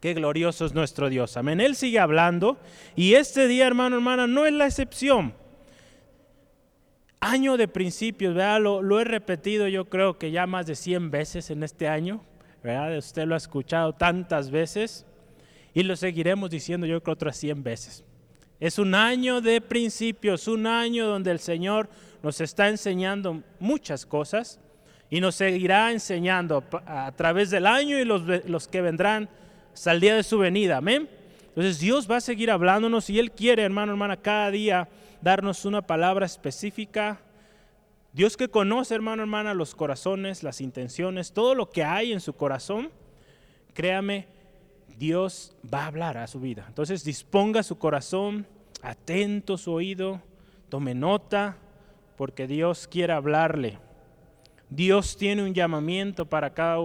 Qué glorioso es nuestro Dios. Amén. Él sigue hablando y este día, hermano, hermana, no es la excepción. Año de principios, ¿verdad? Lo, lo he repetido yo creo que ya más de 100 veces en este año, ¿verdad? Usted lo ha escuchado tantas veces y lo seguiremos diciendo yo creo otras 100 veces. Es un año de principios, un año donde el Señor nos está enseñando muchas cosas y nos seguirá enseñando a través del año y los, los que vendrán hasta día de su venida. Amén. Entonces Dios va a seguir hablándonos y Él quiere, hermano, hermana, cada día darnos una palabra específica. Dios que conoce, hermano, hermana, los corazones, las intenciones, todo lo que hay en su corazón, créame, Dios va a hablar a su vida. Entonces disponga su corazón, atento su oído, tome nota, porque Dios quiere hablarle. Dios tiene un llamamiento para cada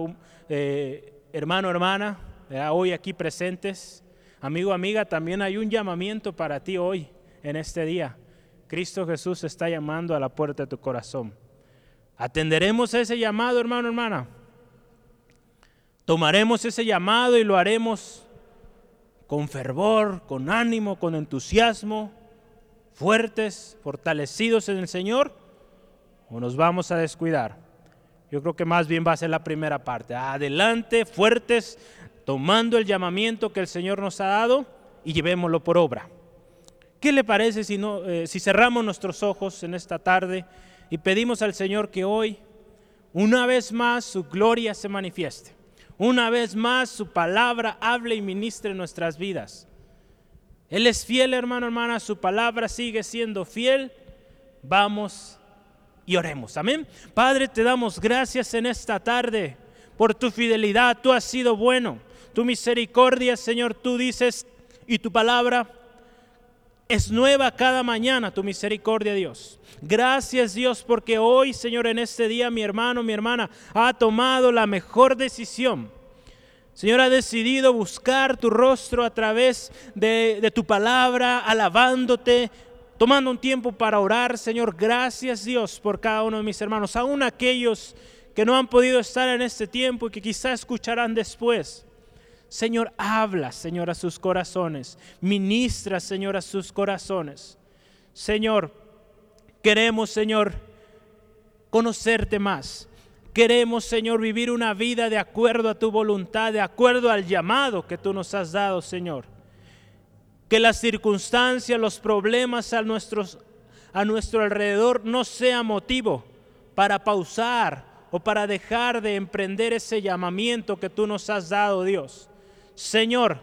eh, hermano, hermana, hoy aquí presentes. Amigo, amiga, también hay un llamamiento para ti hoy, en este día. Cristo Jesús está llamando a la puerta de tu corazón. ¿Atenderemos ese llamado, hermano, hermana? Tomaremos ese llamado y lo haremos con fervor, con ánimo, con entusiasmo, fuertes, fortalecidos en el Señor, o nos vamos a descuidar. Yo creo que más bien va a ser la primera parte. Adelante, fuertes, tomando el llamamiento que el Señor nos ha dado y llevémoslo por obra. ¿Qué le parece si, no, eh, si cerramos nuestros ojos en esta tarde y pedimos al Señor que hoy, una vez más, su gloria se manifieste? Una vez más, su palabra hable y ministre nuestras vidas. Él es fiel, hermano, hermana, su palabra sigue siendo fiel. Vamos y oremos. Amén. Padre, te damos gracias en esta tarde por tu fidelidad. Tú has sido bueno. Tu misericordia, Señor, tú dices y tu palabra es nueva cada mañana tu misericordia, Dios. Gracias, Dios, porque hoy, Señor, en este día mi hermano, mi hermana ha tomado la mejor decisión. Señor, ha decidido buscar tu rostro a través de, tu palabra, alabándote, tomando un tiempo para orar. Señor, gracias, Dios, por cada uno de mis hermanos, aún aquellos que no han podido estar en este tiempo y que quizá escucharán después. Señor, habla, Señor, a sus corazones. Ministra, Señor, a sus corazones. Señor, queremos, Señor, conocerte más. Queremos, Señor, vivir una vida de acuerdo a tu voluntad, de acuerdo al llamado que tú nos has dado, Señor. Que las circunstancias, los problemas a, a nuestro alrededor no sea motivo para pausar o para dejar de emprender ese llamamiento que tú nos has dado, Dios. Señor,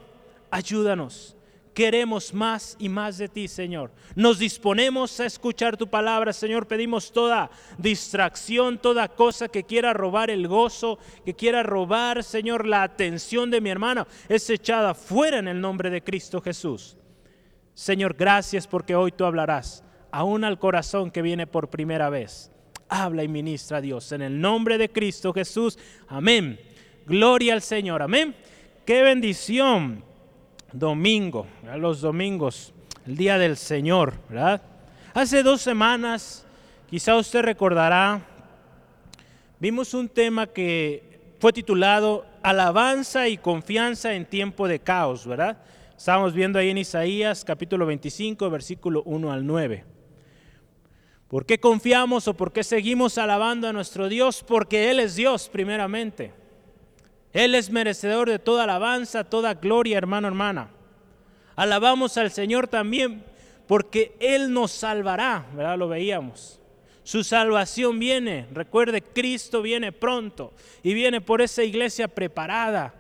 ayúdanos. Queremos más y más de ti, Señor. Nos disponemos a escuchar tu palabra, Señor. Pedimos toda distracción, toda cosa que quiera robar el gozo, que quiera robar, Señor, la atención de mi hermana, es echada fuera en el nombre de Cristo Jesús. Señor, gracias porque hoy tú hablarás aún al corazón que viene por primera vez. Habla y ministra a Dios en el nombre de Cristo Jesús. Amén. Gloria al Señor. Amén. Qué bendición. Domingo, los domingos, el día del Señor, ¿verdad? Hace dos semanas, quizá usted recordará, vimos un tema que fue titulado Alabanza y confianza en tiempo de caos, ¿verdad? Estábamos viendo ahí en Isaías capítulo 25, versículo 1 al 9. ¿Por qué confiamos o por qué seguimos alabando a nuestro Dios? Porque Él es Dios primeramente. Él es merecedor de toda alabanza, toda gloria, hermano, hermana. Alabamos al Señor también porque Él nos salvará, ¿verdad? Lo veíamos. Su salvación viene, recuerde, Cristo viene pronto y viene por esa iglesia preparada,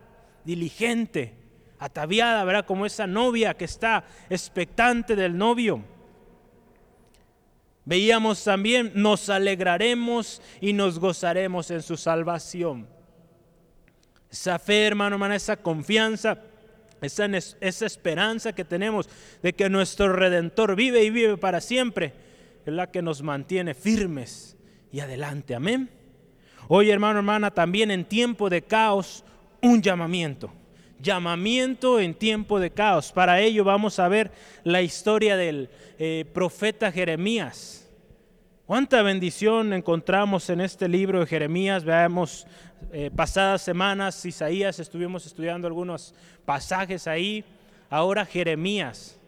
diligente, ataviada, ¿verdad? Como esa novia que está expectante del novio. Veíamos también, nos alegraremos y nos gozaremos en su salvación esa fe, hermano, hermana, esa confianza, esa, esa esperanza que tenemos de que nuestro Redentor vive y vive para siempre, es la que nos mantiene firmes y adelante. Amén. Hoy, hermano, hermana, también en tiempo de caos, un llamamiento. Llamamiento en tiempo de caos. Para ello vamos a ver la historia del eh, profeta Jeremías. Cuánta bendición encontramos en este libro de Jeremías. Veamos, eh, pasadas semanas, Isaías, estuvimos estudiando algunos pasajes ahí. Ahora Jeremías.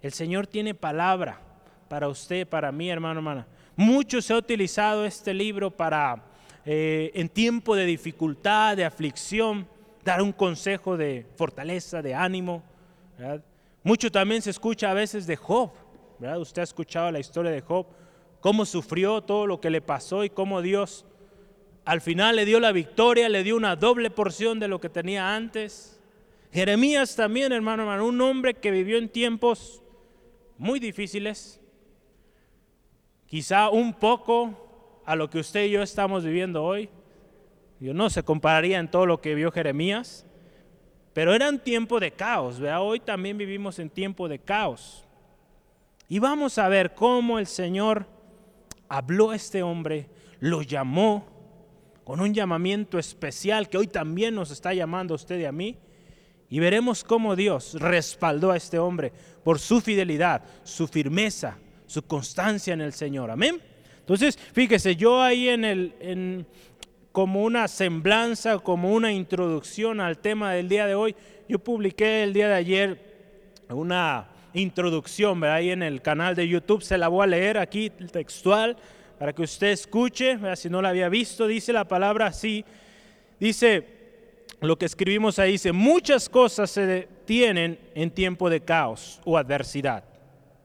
El Señor tiene palabra para usted, para mí, hermano, hermana. Mucho se ha utilizado este libro para, eh, en tiempo de dificultad, de aflicción, dar un consejo de fortaleza, de ánimo. Mucho también se escucha a veces de Job. ¿verdad? Usted ha escuchado la historia de Job cómo sufrió todo lo que le pasó y cómo Dios al final le dio la victoria, le dio una doble porción de lo que tenía antes. Jeremías también, hermano, hermano, un hombre que vivió en tiempos muy difíciles, quizá un poco a lo que usted y yo estamos viviendo hoy. Yo no se compararía en todo lo que vio Jeremías, pero era un tiempo de caos. ¿vea? Hoy también vivimos en tiempo de caos. Y vamos a ver cómo el Señor habló a este hombre, lo llamó con un llamamiento especial que hoy también nos está llamando a usted y a mí. Y veremos cómo Dios respaldó a este hombre por su fidelidad, su firmeza, su constancia en el Señor. Amén. Entonces, fíjese, yo ahí en el, en, como una semblanza, como una introducción al tema del día de hoy, yo publiqué el día de ayer una introducción ahí en el canal de YouTube, se la voy a leer aquí textual para que usted escuche, si no la había visto, dice la palabra así, dice lo que escribimos ahí, dice, muchas cosas se detienen en tiempo de caos o adversidad.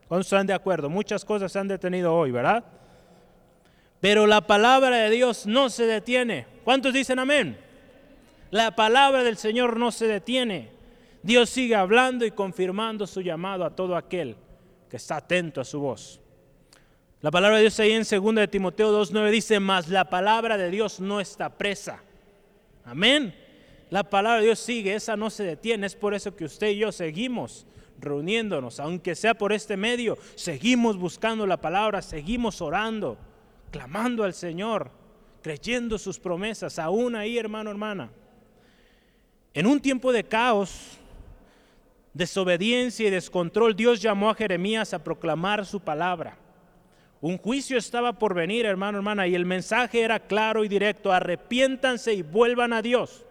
¿Cuántos están de acuerdo? Muchas cosas se han detenido hoy, ¿verdad? Pero la palabra de Dios no se detiene. ¿Cuántos dicen amén? La palabra del Señor no se detiene. Dios sigue hablando y confirmando su llamado a todo aquel que está atento a su voz. La palabra de Dios ahí en 2 de Timoteo 2.9 dice, mas la palabra de Dios no está presa. Amén. La palabra de Dios sigue, esa no se detiene. Es por eso que usted y yo seguimos reuniéndonos, aunque sea por este medio, seguimos buscando la palabra, seguimos orando, clamando al Señor, creyendo sus promesas, aún ahí, hermano, hermana. En un tiempo de caos, desobediencia y descontrol, Dios llamó a Jeremías a proclamar su palabra. Un juicio estaba por venir, hermano, hermana, y el mensaje era claro y directo, arrepiéntanse y vuelvan a Dios.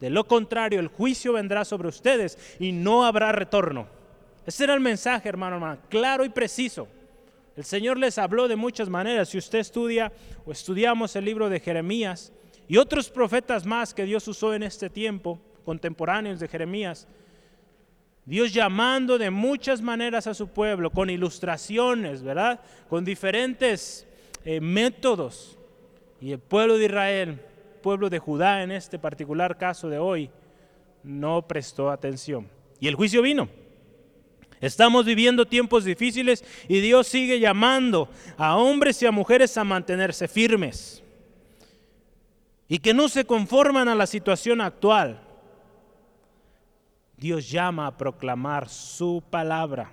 De lo contrario, el juicio vendrá sobre ustedes y no habrá retorno. Ese era el mensaje, hermano, hermana, claro y preciso. El Señor les habló de muchas maneras. Si usted estudia o estudiamos el libro de Jeremías y otros profetas más que Dios usó en este tiempo, contemporáneos de Jeremías, Dios llamando de muchas maneras a su pueblo, con ilustraciones, ¿verdad? Con diferentes eh, métodos. Y el pueblo de Israel, pueblo de Judá en este particular caso de hoy, no prestó atención. Y el juicio vino. Estamos viviendo tiempos difíciles y Dios sigue llamando a hombres y a mujeres a mantenerse firmes y que no se conforman a la situación actual Dios llama a proclamar su palabra.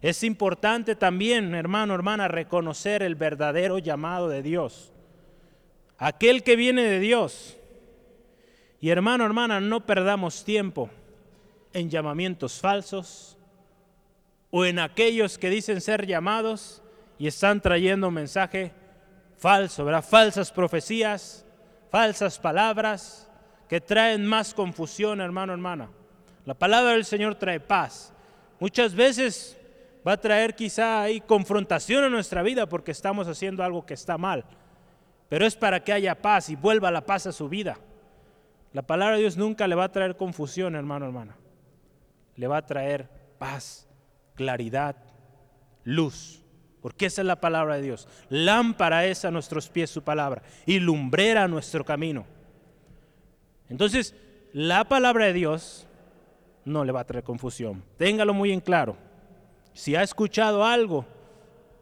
Es importante también, hermano, hermana, reconocer el verdadero llamado de Dios. Aquel que viene de Dios. Y hermano, hermana, no perdamos tiempo en llamamientos falsos o en aquellos que dicen ser llamados y están trayendo un mensaje falso, ¿verdad? Falsas profecías, falsas palabras que traen más confusión, hermano, hermana. La palabra del Señor trae paz. Muchas veces va a traer quizá ahí confrontación en nuestra vida porque estamos haciendo algo que está mal. Pero es para que haya paz y vuelva la paz a su vida. La palabra de Dios nunca le va a traer confusión, hermano, hermana. Le va a traer paz, claridad, luz. Porque esa es la palabra de Dios. Lámpara es a nuestros pies su palabra y lumbrera nuestro camino. Entonces, la palabra de Dios no le va a traer confusión. Téngalo muy en claro. Si ha escuchado algo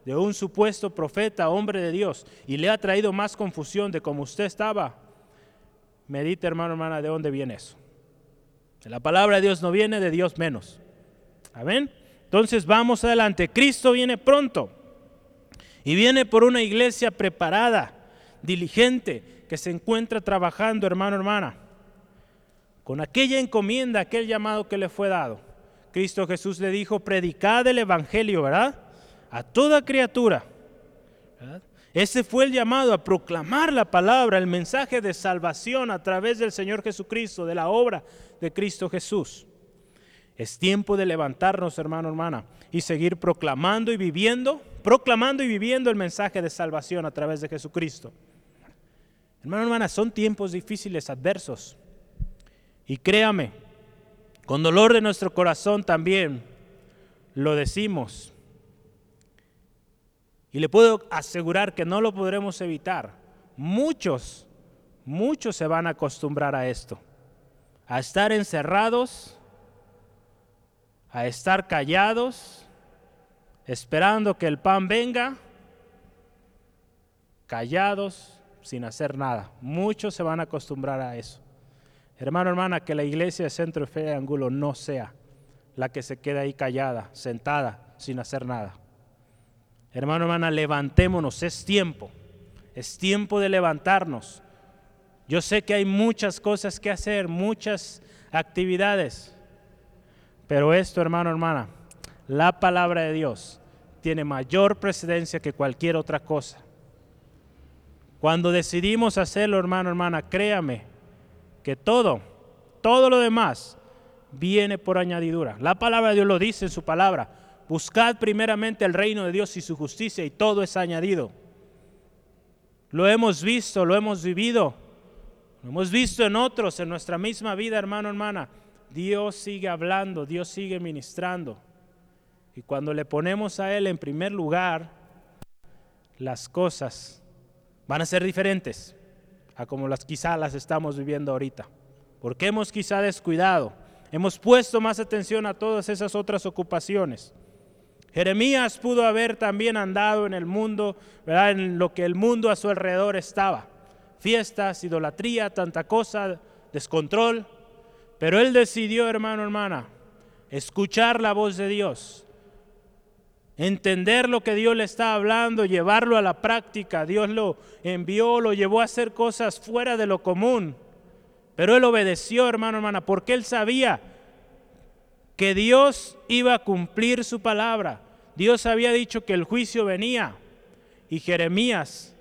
de un supuesto profeta, hombre de Dios, y le ha traído más confusión de cómo usted estaba, medite hermano, hermana, de dónde viene eso. La palabra de Dios no viene de Dios menos. Amén. Entonces vamos adelante. Cristo viene pronto y viene por una iglesia preparada, diligente, que se encuentra trabajando, hermano, hermana con aquella encomienda, aquel llamado que le fue dado. Cristo Jesús le dijo, predicad el Evangelio, ¿verdad? A toda criatura. Ese fue el llamado a proclamar la palabra, el mensaje de salvación a través del Señor Jesucristo, de la obra de Cristo Jesús. Es tiempo de levantarnos, hermano, hermana, y seguir proclamando y viviendo, proclamando y viviendo el mensaje de salvación a través de Jesucristo. Hermano, hermana, son tiempos difíciles, adversos. Y créame, con dolor de nuestro corazón también lo decimos. Y le puedo asegurar que no lo podremos evitar. Muchos, muchos se van a acostumbrar a esto, a estar encerrados, a estar callados, esperando que el pan venga, callados, sin hacer nada. Muchos se van a acostumbrar a eso. Hermano, hermana, que la iglesia de Centro de Fe de Angulo no sea la que se queda ahí callada, sentada, sin hacer nada. Hermano, hermana, levantémonos, es tiempo, es tiempo de levantarnos. Yo sé que hay muchas cosas que hacer, muchas actividades, pero esto, hermano, hermana, la palabra de Dios tiene mayor precedencia que cualquier otra cosa. Cuando decidimos hacerlo, hermano, hermana, créame que todo, todo lo demás viene por añadidura. La palabra de Dios lo dice en su palabra. Buscad primeramente el reino de Dios y su justicia y todo es añadido. Lo hemos visto, lo hemos vivido, lo hemos visto en otros, en nuestra misma vida, hermano, hermana. Dios sigue hablando, Dios sigue ministrando. Y cuando le ponemos a Él en primer lugar, las cosas van a ser diferentes a como las quizá las estamos viviendo ahorita. Porque hemos quizá descuidado Hemos puesto más atención a todas esas otras ocupaciones. Jeremías pudo haber también andado en el mundo, ¿verdad? en lo que el mundo a su alrededor estaba. Fiestas, idolatría, tanta cosa, descontrol. Pero él decidió, hermano, hermana, escuchar la voz de Dios, entender lo que Dios le está hablando, llevarlo a la práctica. Dios lo envió, lo llevó a hacer cosas fuera de lo común. Pero él obedeció, hermano, hermana, porque él sabía que Dios iba a cumplir su palabra. Dios había dicho que el juicio venía y Jeremías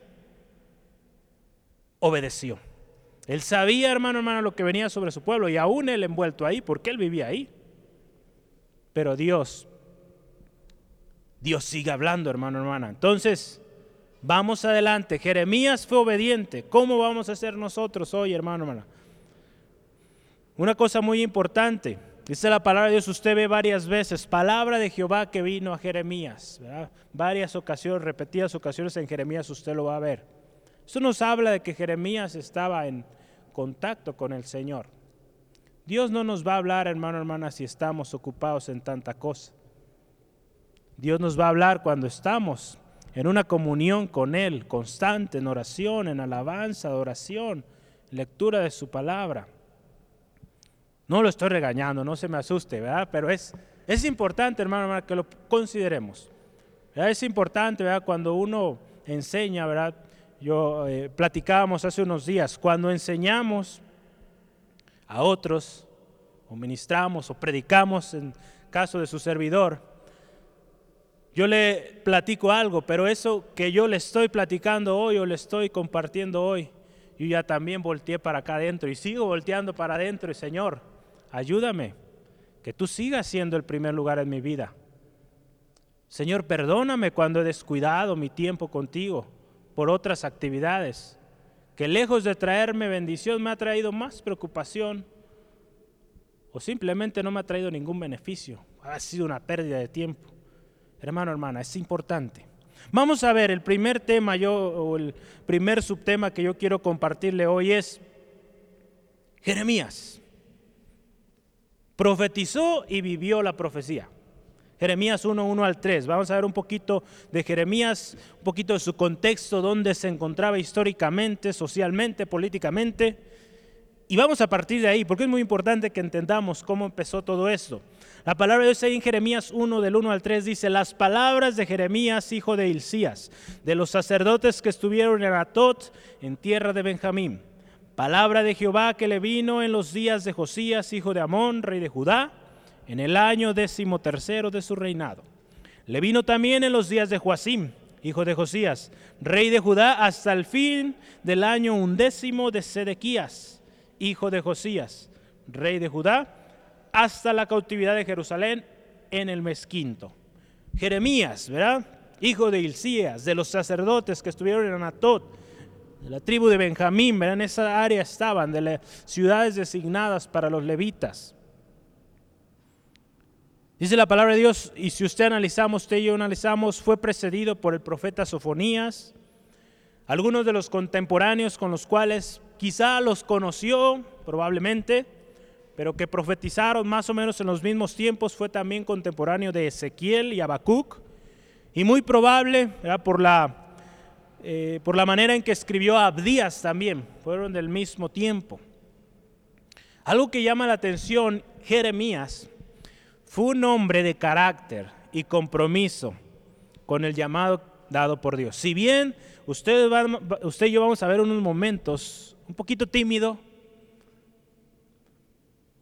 obedeció. Él sabía, hermano, hermano, lo que venía sobre su pueblo y aún él envuelto ahí, porque él vivía ahí. Pero Dios, Dios sigue hablando, hermano, hermana. Entonces, vamos adelante. Jeremías fue obediente. ¿Cómo vamos a ser nosotros hoy, hermano, hermana? Una cosa muy importante, dice la palabra de Dios, usted ve varias veces, palabra de Jehová que vino a Jeremías, varias ocasiones, repetidas ocasiones en Jeremías usted lo va a ver. Eso nos habla de que Jeremías estaba en contacto con el Señor. Dios no nos va a hablar, hermano, hermana, si estamos ocupados en tanta cosa. Dios nos va a hablar cuando estamos en una comunión con Él, constante, en oración, en alabanza, adoración, lectura de su palabra. No lo estoy regañando, no se me asuste, ¿verdad? Pero es, es importante, hermano, que lo consideremos. Es importante, ¿verdad? Cuando uno enseña, ¿verdad? Yo eh, platicábamos hace unos días, cuando enseñamos a otros, o ministramos, o predicamos, en caso de su servidor, yo le platico algo, pero eso que yo le estoy platicando hoy o le estoy compartiendo hoy, yo ya también volteé para acá adentro y sigo volteando para adentro y Señor, ayúdame, que tú sigas siendo el primer lugar en mi vida. Señor, perdóname cuando he descuidado mi tiempo contigo por otras actividades, que lejos de traerme bendición me ha traído más preocupación o simplemente no me ha traído ningún beneficio. Ha sido una pérdida de tiempo. Hermano, hermana, es importante. Vamos a ver, el primer tema yo, o el primer subtema que yo quiero compartirle hoy es Jeremías profetizó y vivió la profecía. Jeremías 1, 1 al 3. Vamos a ver un poquito de Jeremías, un poquito de su contexto, dónde se encontraba históricamente, socialmente, políticamente. Y vamos a partir de ahí, porque es muy importante que entendamos cómo empezó todo esto. La palabra de Dios ahí en Jeremías 1, del 1 al 3, dice, las palabras de Jeremías, hijo de Hilcías, de los sacerdotes que estuvieron en Atot, en tierra de Benjamín Palabra de Jehová que le vino en los días de Josías, hijo de Amón, rey de Judá, en el año décimo tercero de su reinado. Le vino también en los días de Joacim, hijo de Josías, rey de Judá, hasta el fin del año undécimo de Sedequías, hijo de Josías, rey de Judá, hasta la cautividad de Jerusalén en el mes quinto. Jeremías, ¿verdad? Hijo de Hilcías, de los sacerdotes que estuvieron en Anatot, de la tribu de Benjamín, ¿verdad? En esa área estaban, de las ciudades designadas para los levitas. Dice la palabra de Dios, y si usted analizamos, usted y yo analizamos, fue precedido por el profeta Sofonías, algunos de los contemporáneos con los cuales quizá los conoció, probablemente, pero que profetizaron más o menos en los mismos tiempos, fue también contemporáneo de Ezequiel y Habacuc, y muy probable, por la, eh, por la manera en que escribió Abdías también, fueron del mismo tiempo. Algo que llama la atención, Jeremías, fue un hombre de carácter y compromiso con el llamado dado por Dios. Si bien usted, usted y yo vamos a ver unos momentos un poquito tímido,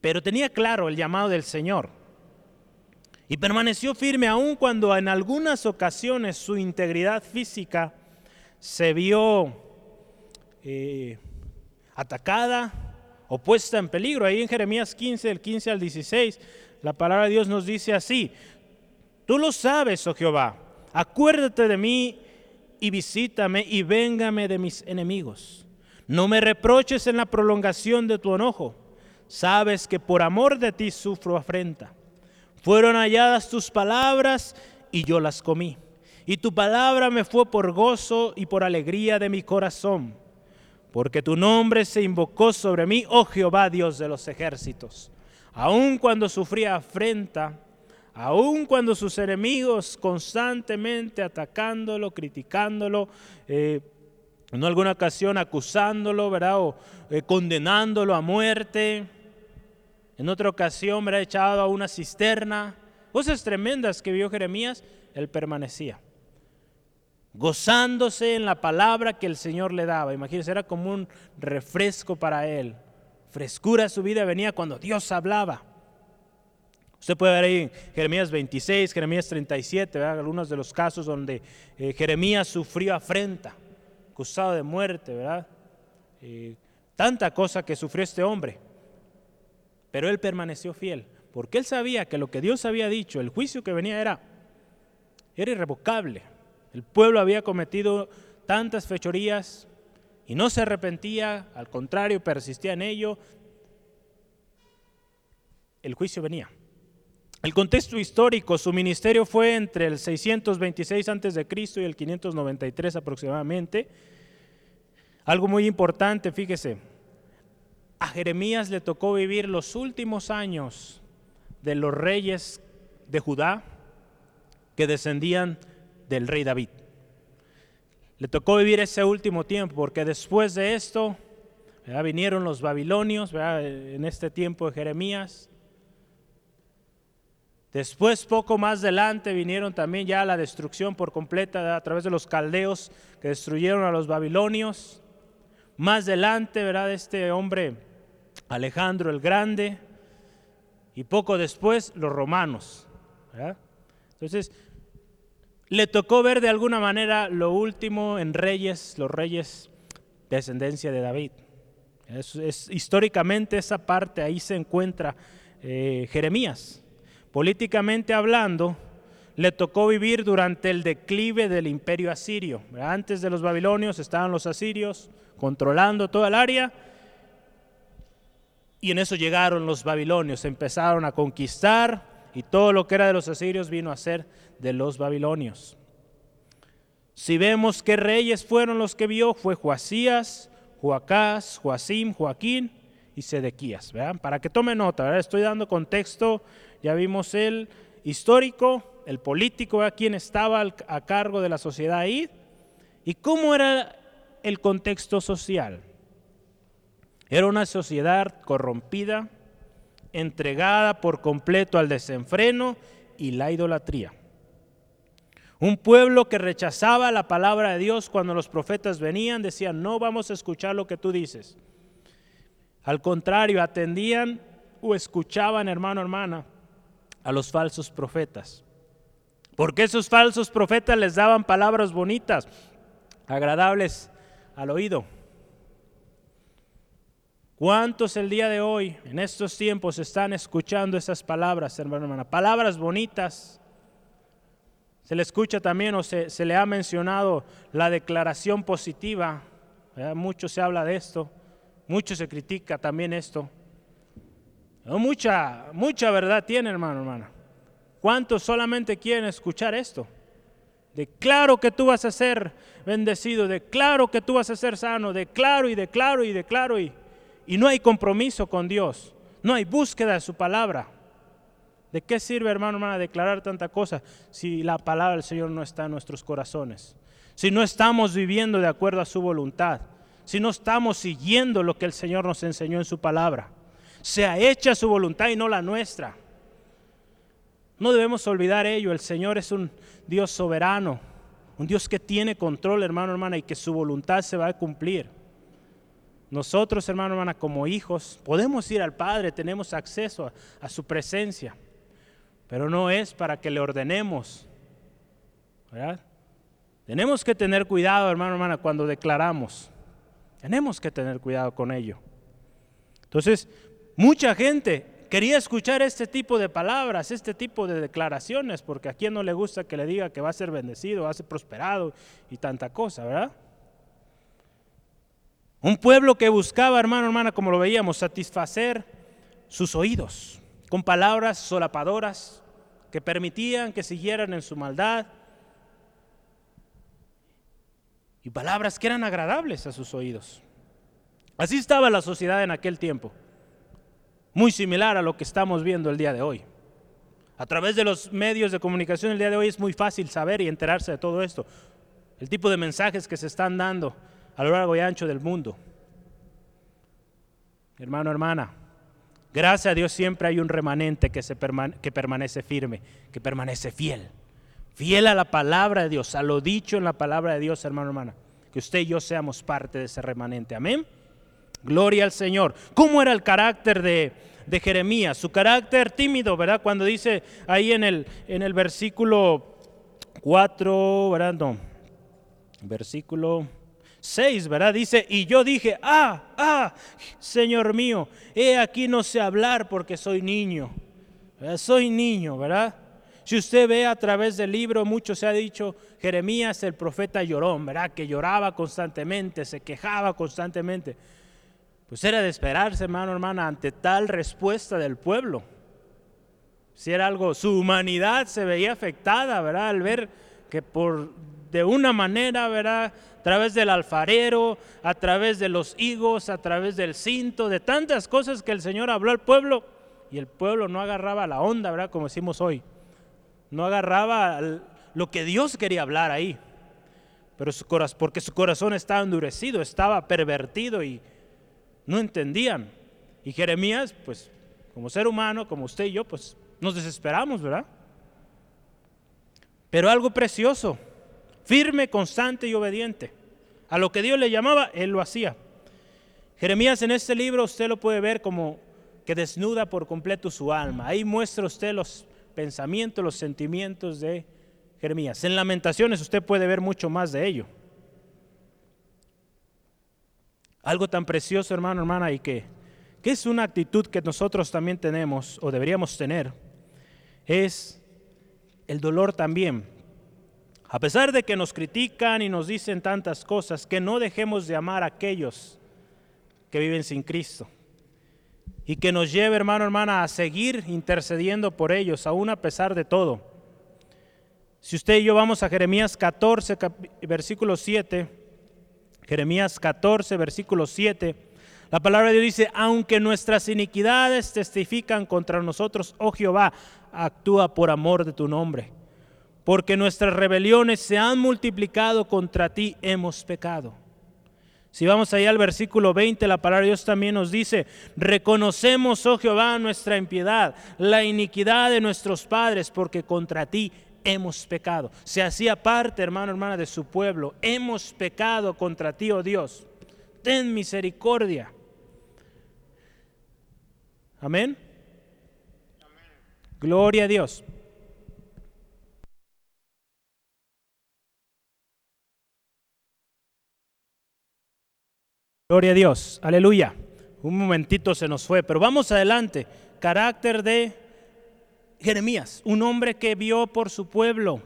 pero tenía claro el llamado del Señor. Y permaneció firme aun cuando en algunas ocasiones su integridad física se vio eh, atacada o puesta en peligro. Ahí en Jeremías 15, del 15 al 16, la palabra de Dios nos dice así, tú lo sabes, oh Jehová, acuérdate de mí y visítame y véngame de mis enemigos. No me reproches en la prolongación de tu enojo. Sabes que por amor de ti sufro afrenta. Fueron halladas tus palabras y yo las comí. Y tu palabra me fue por gozo y por alegría de mi corazón. Porque tu nombre se invocó sobre mí, oh Jehová, Dios de los ejércitos aun cuando sufría afrenta, aun cuando sus enemigos constantemente atacándolo, criticándolo, eh, en alguna ocasión acusándolo, ¿verdad? O eh, condenándolo a muerte, en otra ocasión, ¿verdad? Echado a una cisterna, cosas tremendas que vio Jeremías, él permanecía gozándose en la palabra que el Señor le daba. Imagínense, era como un refresco para él frescura a su vida venía cuando Dios hablaba. Usted puede ver ahí Jeremías 26, Jeremías 37, algunos de los casos donde eh, Jeremías sufrió afrenta, acusado de muerte, ¿verdad? Eh, tanta cosa que sufrió este hombre. Pero él permaneció fiel, porque él sabía que lo que Dios había dicho, el juicio que venía era, era irrevocable. El pueblo había cometido tantas fechorías, y no se arrepentía, al contrario, persistía en ello, el juicio venía. El contexto histórico, su ministerio fue entre el 626 a.C. y el 593 aproximadamente. Algo muy importante, fíjese, a Jeremías le tocó vivir los últimos años de los reyes de Judá que descendían del rey David. Le tocó vivir ese último tiempo, porque después de esto vinieron los babilonios en este tiempo de Jeremías. Después, poco más adelante, vinieron también ya la destrucción por completa a través de los caldeos que destruyeron a los babilonios. Más adelante, ¿verdad? Este hombre, Alejandro el Grande. Y poco después, los romanos. Entonces, le tocó ver de alguna manera lo último en reyes, los reyes de descendencia de David. Históricamente esa parte ahí se encuentra eh, Jeremías. Políticamente hablando, le tocó vivir durante el declive del imperio asirio. Antes de los babilonios estaban los asirios controlando toda el área y en eso llegaron los babilonios, empezaron a conquistar y todo lo que era de los asirios vino a ser de los babilonios. Si vemos qué reyes fueron los que vio, fue Joasías, Joacás, Joacim, Joaquín y Sedequías. Para que tome nota, estoy dando contexto, ya vimos el histórico, el político, ¿verdad? quién estaba a cargo de la sociedad ahí y cómo era el contexto social. Era una sociedad corrompida, entregada por completo al desenfreno y la idolatría. Un pueblo que rechazaba la palabra de Dios cuando los profetas venían, decían, no vamos a escuchar lo que tú dices. Al contrario, atendían o escuchaban, hermano, hermana, a los falsos profetas. Porque esos falsos profetas les daban palabras bonitas, agradables al oído. ¿Cuántos el día de hoy, en estos tiempos, están escuchando esas palabras, hermano, hermana? Palabras bonitas. Se le escucha también o se, le ha mencionado la declaración positiva. Mucho se habla de esto, mucho se critica también esto. Mucha, mucha verdad tiene, hermano, hermana. ¿Cuántos solamente quieren escuchar esto? Declaro que tú vas a ser bendecido, declaro que tú vas a ser sano, declaro y declaro y declaro y y no hay compromiso con Dios, no hay búsqueda de su palabra. ¿De qué sirve, hermano, hermana, declarar tanta cosa si la palabra del Señor no está en nuestros corazones? Si no estamos viviendo de acuerdo a su voluntad, si no estamos siguiendo lo que el Señor nos enseñó en su palabra. Sea hecha su voluntad y no la nuestra. No debemos olvidar ello, el Señor es un Dios soberano, un Dios que tiene control, hermano, hermana, y que su voluntad se va a cumplir. Nosotros, hermano, hermana, como hijos, podemos ir al Padre, tenemos acceso a, su presencia, pero no es para que le ordenemos. Tenemos que tener cuidado, hermano, hermana, cuando declaramos. Tenemos que tener cuidado con ello. Entonces, mucha gente quería escuchar este tipo de palabras, este tipo de declaraciones, porque a quien no le gusta que le diga que va a ser bendecido, va a ser prosperado y tanta cosa, ¿verdad? Un pueblo que buscaba, hermano, hermana, como lo veíamos, satisfacer sus oídos con palabras solapadoras que permitían que siguieran en su maldad y palabras que eran agradables a sus oídos. Así estaba la sociedad en aquel tiempo, muy similar a lo que estamos viendo el día de hoy. A través de los medios de comunicación el día de hoy es muy fácil saber y enterarse de todo esto, el tipo de mensajes que se están dando a lo largo y ancho del mundo. Hermano, hermana, gracias a Dios siempre hay un remanente que, se que permanece firme, que permanece fiel. Fiel a la palabra de Dios, a lo dicho en la palabra de Dios, hermano, hermana. Que usted y yo seamos parte de ese remanente. Amén. Gloria al Señor. ¿Cómo era el carácter de, de Jeremías? Su carácter tímido, ¿verdad? Cuando dice ahí en el, en el versículo 4, ¿verdad? No, versículo 6, ¿verdad? Dice, y yo dije, ah, ah, Señor mío, he aquí no sé hablar porque soy niño. Soy niño, ¿verdad? Si usted ve a través del libro, mucho se ha dicho, Jeremías el profeta llorón, ¿verdad? Que lloraba constantemente, se quejaba constantemente. Pues era de esperarse, hermano, hermana, ante tal respuesta del pueblo. Si era algo, su humanidad se veía afectada, ¿verdad? Al ver que por de una manera, ¿verdad? A través del alfarero, a través de los higos, a través del cinto, de tantas cosas que el Señor habló al pueblo y el pueblo no agarraba la onda, ¿verdad? Como decimos hoy. No agarraba lo que Dios quería hablar ahí. Pero su corazón, porque su corazón estaba endurecido, estaba pervertido y no entendían. Y Jeremías, pues, como ser humano, como usted y yo, pues nos desesperamos, ¿verdad? Pero algo precioso firme, constante y obediente. A lo que Dios le llamaba, él lo hacía. Jeremías en este libro usted lo puede ver como que desnuda por completo su alma. Ahí muestra usted los pensamientos, los sentimientos de Jeremías. En Lamentaciones usted puede ver mucho más de ello. Algo tan precioso, hermano, hermana, y que, que es una actitud que nosotros también tenemos o deberíamos tener, es el dolor también a pesar de que nos critican y nos dicen tantas cosas, que no dejemos de amar a aquellos que viven sin Cristo. Y que nos lleve, hermano, hermana, a seguir intercediendo por ellos, aún a pesar de todo. Si usted y yo vamos a Jeremías 14, versículo 7, Jeremías 14, versículo 7, la palabra de Dios dice, aunque nuestras iniquidades testifican contra nosotros, oh Jehová, actúa por amor de tu nombre porque nuestras rebeliones se han multiplicado contra ti, hemos pecado. Si vamos allá al versículo 20, la palabra de Dios también nos dice, reconocemos, oh Jehová, nuestra impiedad, la iniquidad de nuestros padres, porque contra ti hemos pecado. Se hacía parte, hermano, hermana, de su pueblo. Hemos pecado contra ti, oh Dios. Ten misericordia. Amén. Gloria a Dios. Gloria a Dios, aleluya. Un momentito se nos fue, pero vamos adelante. Carácter de Jeremías, un hombre que vio por su pueblo.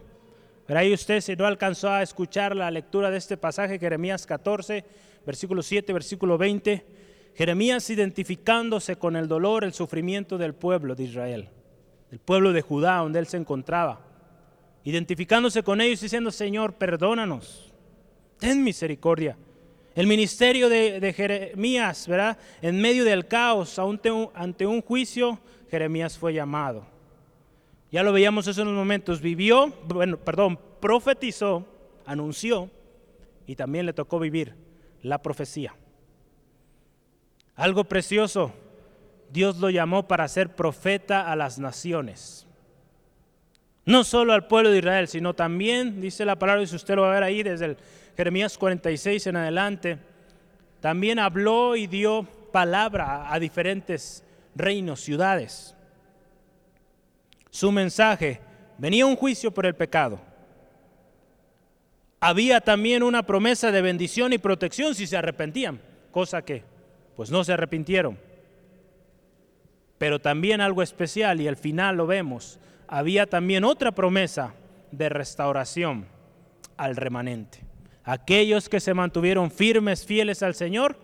Pero ahí usted si no alcanzó a escuchar la lectura de este pasaje, Jeremías 14, versículo 7, versículo 20, Jeremías identificándose con el dolor, el sufrimiento del pueblo de Israel, del pueblo de Judá donde él se encontraba, identificándose con ellos diciendo, Señor, perdónanos, ten misericordia. El ministerio de, Jeremías, ¿verdad? En medio del caos, ante un juicio, Jeremías fue llamado. Ya lo veíamos en unos momentos. Vivió, bueno, perdón, profetizó, anunció y también le tocó vivir la profecía. Algo precioso. Dios lo llamó para ser profeta a las naciones. No solo al pueblo de Israel, sino también, dice la palabra, y si usted lo va a ver ahí desde Jeremías 46 en adelante, también habló y dio palabra a diferentes reinos, ciudades. Su mensaje, venía un juicio por el pecado. Había también una promesa de bendición y protección si se arrepentían, cosa que pues no se arrepintieron. Pero también algo especial, y al final lo vemos, había también otra promesa de restauración al remanente. Aquellos que se mantuvieron firmes, fieles al Señor,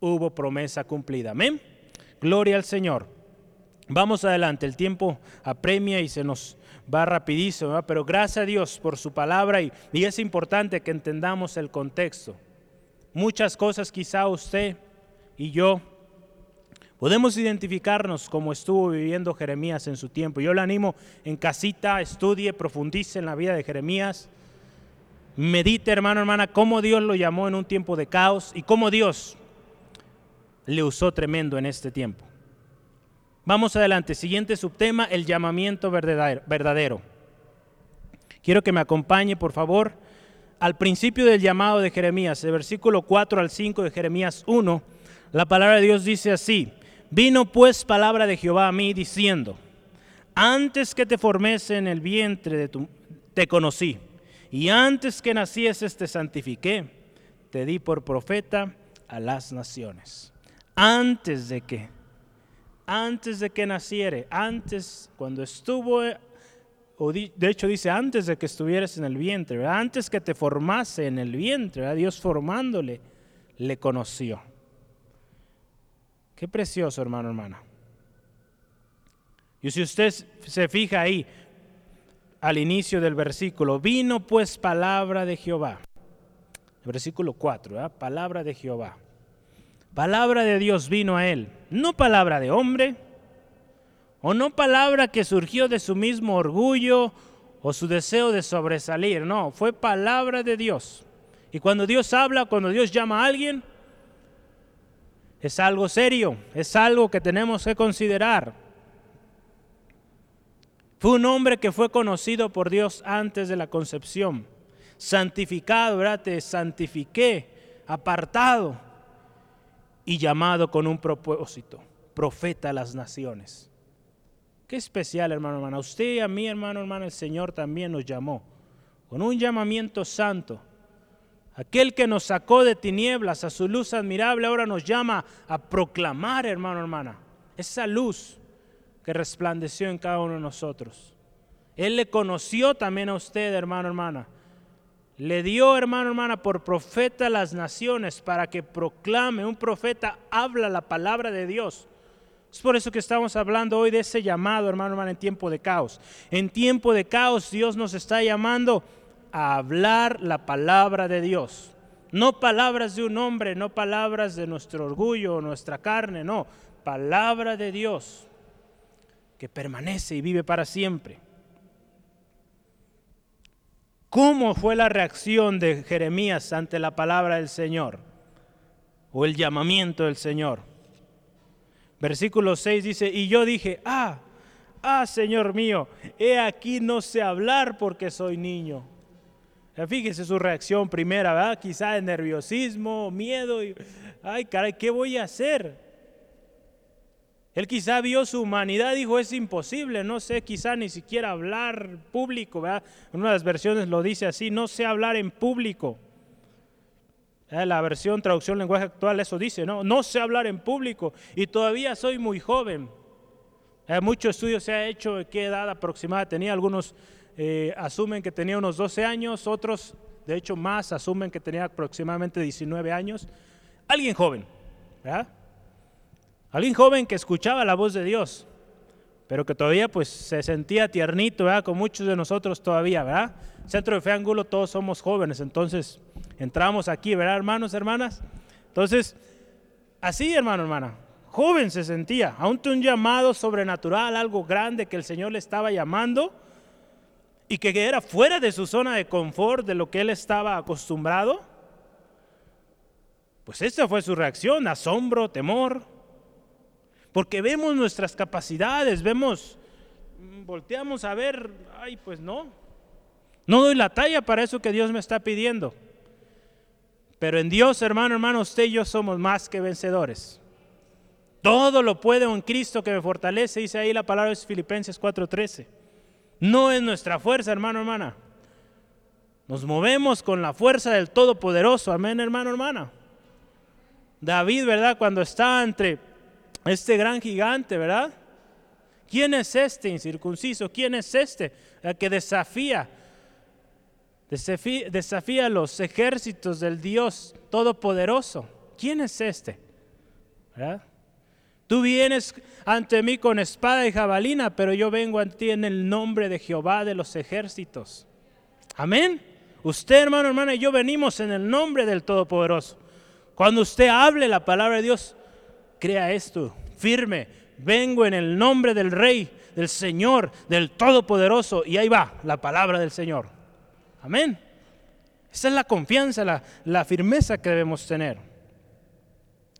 hubo promesa cumplida. Amén. Gloria al Señor. Vamos adelante, el tiempo apremia y se nos va rapidísimo, pero gracias a Dios por su palabra y, y es importante que entendamos el contexto. Muchas cosas quizá usted y yo podemos identificarnos como estuvo viviendo Jeremías en su tiempo. Yo le animo en casita, estudie, profundice en la vida de Jeremías Medite, hermano, hermana, cómo Dios lo llamó en un tiempo de caos y cómo Dios le usó tremendo en este tiempo. Vamos adelante. Siguiente subtema, el llamamiento verdadero. Quiero que me acompañe, por favor, al principio del llamado de Jeremías, el versículo 4 al 5 de Jeremías 1. La palabra de Dios dice así, vino pues palabra de Jehová a mí diciendo, antes que te formese en el vientre de tu, te conocí y antes que nacieses te santifiqué, te di por profeta a las naciones. Antes de que, antes de que naciere, antes, cuando estuvo, o de hecho dice antes de que estuvieras en el vientre, antes que te formase en el vientre, Dios formándole, le conoció. Qué precioso, hermano, hermana. Y si usted se fija ahí, al inicio del versículo, vino pues palabra de Jehová. versículo 4, palabra de Jehová. Palabra de Dios vino a él, no palabra de hombre, o no palabra que surgió de su mismo orgullo o su deseo de sobresalir, no, fue palabra de Dios. Y cuando Dios habla, cuando Dios llama a alguien, es algo serio, es algo que tenemos que considerar. Fue un hombre que fue conocido por Dios antes de la concepción. Santificado, ¿verdad? Te santifiqué, apartado y llamado con un propósito. Profeta a las naciones. Qué especial, hermano, hermana. usted y a mí, hermano, hermano, el Señor también nos llamó con un llamamiento santo. Aquel que nos sacó de tinieblas a su luz admirable ahora nos llama a proclamar, hermano, hermana, esa luz que resplandeció en cada uno de nosotros. Él le conoció también a usted, hermano, hermana. Le dio, hermano, hermana, por profeta a las naciones para que proclame. Un profeta habla la palabra de Dios. Es por eso que estamos hablando hoy de ese llamado, hermano, hermana, en tiempo de caos. En tiempo de caos Dios nos está llamando a hablar la palabra de Dios. No palabras de un hombre, no palabras de nuestro orgullo, nuestra carne, no. Palabra de Dios que permanece y vive para siempre. ¿Cómo fue la reacción de Jeremías ante la palabra del Señor o el llamamiento del Señor? Versículo 6 dice, y yo dije, ah, ah, Señor mío, he aquí no sé hablar porque soy niño. Fíjese su reacción primera, ¿verdad? Quizá de nerviosismo, miedo, ay, caray, ¿qué voy a hacer? Él quizá vio su humanidad, dijo, es imposible, no sé quizá ni siquiera hablar público, ¿verdad? En una de las versiones lo dice así, no sé hablar en público. La versión traducción lenguaje actual eso dice, ¿no? No sé hablar en público y todavía soy muy joven. Eh, mucho estudio se ha hecho de qué edad aproximada tenía. Algunos eh, asumen que tenía unos 12 años, otros, de hecho más, asumen que tenía aproximadamente 19 años. Alguien joven, ¿verdad? Alguien joven que escuchaba la voz de Dios, pero que todavía pues se sentía tiernito, ¿verdad? Con muchos de nosotros todavía, ¿verdad? Centro de Fe Angulo todos somos jóvenes, entonces entramos aquí, ¿verdad, hermanos, hermanas? Entonces, así, hermano, hermana, joven se sentía, aún un llamado sobrenatural, algo grande que el Señor le estaba llamando y que era fuera de su zona de confort, de lo que él estaba acostumbrado. Pues esa fue su reacción, asombro, temor, porque vemos nuestras capacidades, vemos, mm, volteamos a ver, ay, pues no, no doy la talla para eso que Dios me está pidiendo. Pero en Dios, hermano, hermano, usted y yo somos más que vencedores. Todo lo puedo en Cristo que me fortalece, dice ahí la palabra de Filipenses 4:13. No es nuestra fuerza, hermano, hermana. Nos movemos con la fuerza del Todopoderoso. Amén, hermano, hermana. David, ¿verdad? Cuando está entre este gran gigante, ¿verdad? ¿Quién es este incircunciso? ¿Quién es este el que desafía Desafía, los ejércitos del Dios Todopoderoso. ¿Quién es este? Tú vienes ante mí con espada y jabalina, pero yo vengo ante ti en el nombre de Jehová de los ejércitos. Amén. Usted, hermano, hermana, y yo venimos en el nombre del Todopoderoso. Cuando usted hable la palabra de Dios, crea esto, firme. Vengo en el nombre del Rey, del Señor, del Todopoderoso. Y ahí va la palabra del Señor. Amén. Esa es la confianza, la, la firmeza que debemos tener.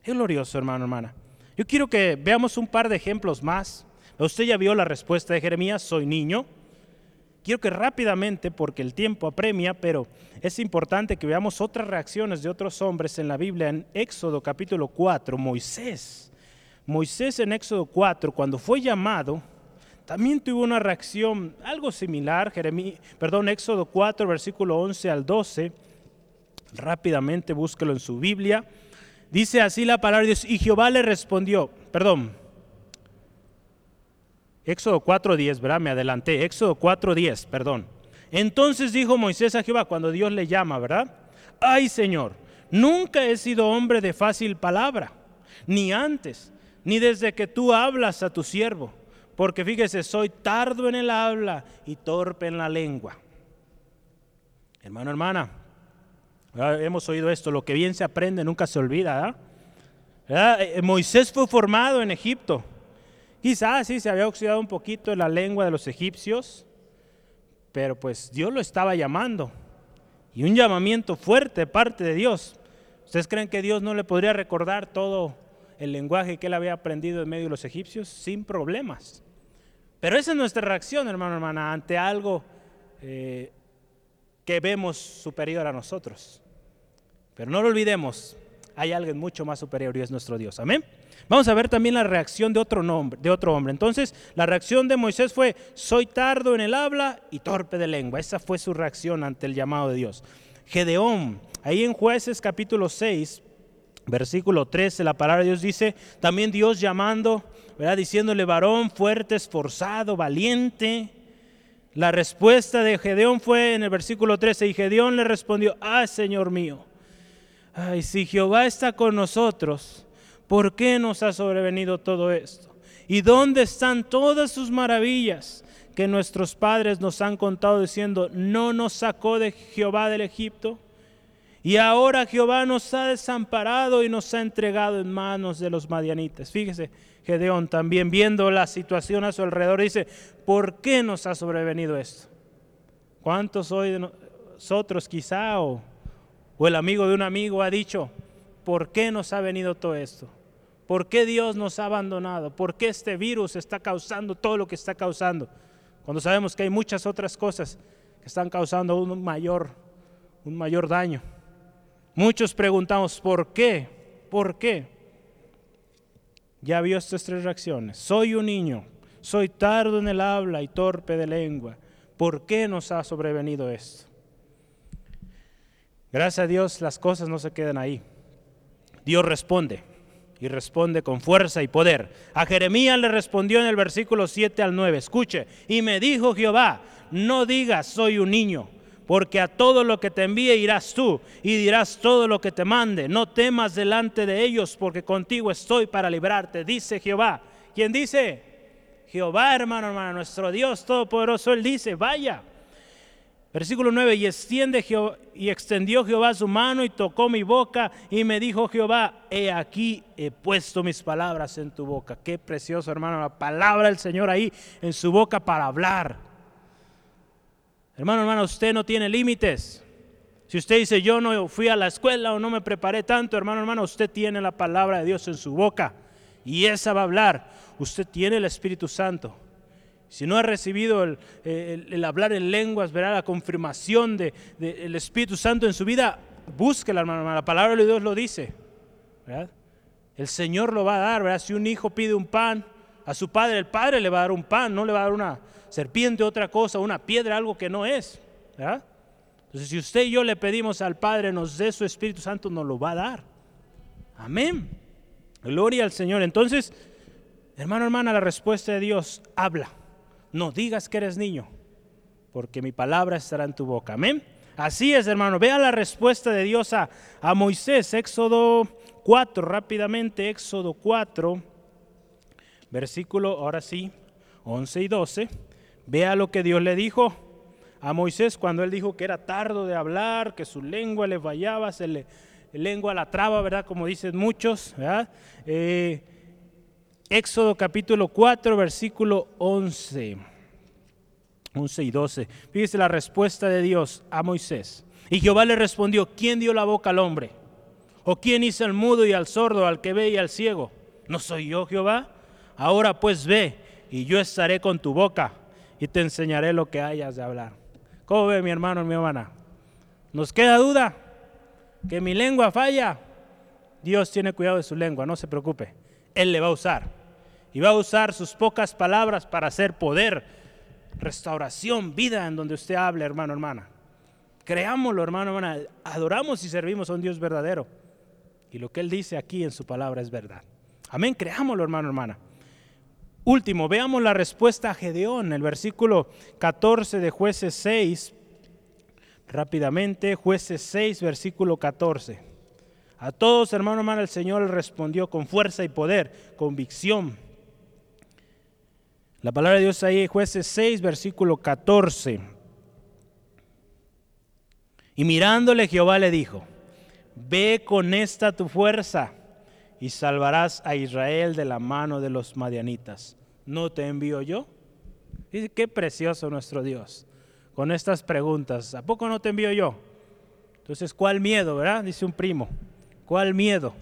Es glorioso, hermano, hermana. Yo quiero que veamos un par de ejemplos más. Usted ya vio la respuesta de Jeremías, soy niño. Quiero que rápidamente, porque el tiempo apremia, pero es importante que veamos otras reacciones de otros hombres en la Biblia. En Éxodo capítulo 4, Moisés. Moisés en Éxodo 4, cuando fue llamado, también tuvo una reacción algo similar, Jeremí, perdón, Éxodo 4, versículo 11 al 12. Rápidamente búsquelo en su Biblia. Dice así la palabra de Dios, y Jehová le respondió, perdón, Éxodo 4.10, ¿verdad? Me adelanté, Éxodo 4.10, perdón. Entonces dijo Moisés a Jehová cuando Dios le llama, ¿verdad? Ay Señor, nunca he sido hombre de fácil palabra, ni antes, ni desde que tú hablas a tu siervo porque fíjese, soy tardo en el habla y torpe en la lengua. Hermano, hermana, hemos oído esto, lo que bien se aprende nunca se olvida. Eh, eh, Moisés fue formado en Egipto. Quizás sí se había oxidado un poquito la lengua de los egipcios, pero pues Dios lo estaba llamando. Y un llamamiento fuerte de parte de Dios. ¿Ustedes creen que Dios no le podría recordar todo el lenguaje que él había aprendido en medio de los egipcios sin problemas. Pero esa es nuestra reacción, hermano, hermana, ante algo eh, que vemos superior a nosotros. Pero no lo olvidemos, hay alguien mucho más superior y es nuestro Dios. Amén. Vamos a ver también la reacción de otro, nombre, de otro hombre. Entonces, la reacción de Moisés fue, soy tardo en el habla y torpe de lengua. Esa fue su reacción ante el llamado de Dios. Gedeón, ahí en jueces capítulo 6, Versículo 13, la palabra de Dios dice, también Dios llamando, ¿verdad? diciéndole varón fuerte, esforzado, valiente. La respuesta de Gedeón fue en el versículo 13, y Gedeón le respondió, ah, Señor mío, ay, si Jehová está con nosotros, ¿por qué nos ha sobrevenido todo esto? ¿Y dónde están todas sus maravillas que nuestros padres nos han contado diciendo, no nos sacó de Jehová del Egipto? Y ahora Jehová nos ha desamparado y nos ha entregado en manos de los madianitas. Fíjese, Gedeón también viendo la situación a su alrededor dice, ¿por qué nos ha sobrevenido esto? ¿Cuántos hoy de nosotros quizá o, o el amigo de un amigo ha dicho, ¿por qué nos ha venido todo esto? ¿Por qué Dios nos ha abandonado? ¿Por qué este virus está causando todo lo que está causando? Cuando sabemos que hay muchas otras cosas que están causando un mayor, un mayor daño. Muchos preguntamos, ¿por qué? ¿Por qué? Ya vio estas tres reacciones. Soy un niño, soy tardo en el habla y torpe de lengua. ¿Por qué nos ha sobrevenido esto? Gracias a Dios las cosas no se quedan ahí. Dios responde y responde con fuerza y poder. A Jeremías le respondió en el versículo 7 al 9, escuche, y me dijo Jehová, no digas soy un niño, porque a todo lo que te envíe irás tú y dirás todo lo que te mande. No temas delante de ellos, porque contigo estoy para librarte, dice Jehová. ¿Quién dice? Jehová, hermano, hermano, nuestro Dios Todopoderoso, Él dice, vaya. Versículo 9, y, y extendió Jehová su mano y tocó mi boca y me dijo Jehová, he aquí he puesto mis palabras en tu boca. Qué precioso hermano, la palabra del Señor ahí en su boca para hablar. Hermano, hermano, usted no tiene límites. Si usted dice yo no fui a la escuela o no me preparé tanto, hermano, hermano, usted tiene la palabra de Dios en su boca y esa va a hablar. Usted tiene el Espíritu Santo. Si no ha recibido el, hablar en lenguas, verá la confirmación del de, Espíritu Santo en su vida, búsquela, hermano. La palabra de Dios lo dice. El Señor lo va a dar. ¿verdad? Si un hijo pide un pan a su padre, el padre le va a dar un pan, no le va a dar una serpiente, otra cosa, una piedra, algo que no es. Entonces, si usted y yo le pedimos al Padre, nos dé su Espíritu Santo, nos lo va a dar. Amén. Gloria al Señor. Entonces, hermano, hermana, la respuesta de Dios habla. No digas que eres niño, porque mi palabra estará en tu boca. Amén. Así es, hermano. Vea la respuesta de Dios a, a Moisés. Éxodo 4, rápidamente, Éxodo 4, versículo, ahora sí, 11 y 12. Vea lo que Dios le dijo a Moisés cuando él dijo que era tardo de hablar, que su lengua le fallaba, se le lengua la traba, ¿verdad? Como dicen muchos, ¿verdad? Eh, Éxodo capítulo 4, versículo 11. 11 y 12. Fíjese la respuesta de Dios a Moisés. Y Jehová le respondió, ¿quién dio la boca al hombre? ¿O quién hizo al mudo y al sordo, al que ve y al ciego? ¿No soy yo Jehová? Ahora pues ve, y yo estaré con tu boca, y te enseñaré lo que hayas de hablar. ¿Cómo ve mi hermano y mi hermana? ¿Nos queda duda? que mi lengua falla, Dios tiene cuidado de su lengua, no se preocupe. Él le va a usar. Y va a usar sus pocas palabras para hacer poder, restauración, vida en donde usted hable, hermano, hermana. Creámoslo, hermano, hermana. Adoramos y servimos a un Dios verdadero. Y lo que Él dice aquí en su palabra es verdad. Amén, creámoslo, hermano, hermana. Último, veamos la respuesta a Gedeón, el versículo 14 de jueces 6 Rápidamente, jueces 6, versículo 14. A todos, hermano, hermano, el Señor respondió con fuerza y poder, convicción. La palabra de Dios ahí, jueces 6, versículo 14. Y mirándole Jehová le dijo, ve con esta tu fuerza y salvarás a Israel de la mano de los madianitas. ¿No te envío yo? Dice, qué precioso nuestro Dios con estas preguntas. ¿A poco no te envío yo? Entonces, ¿cuál miedo, verdad? Dice un primo. ¿Cuál miedo?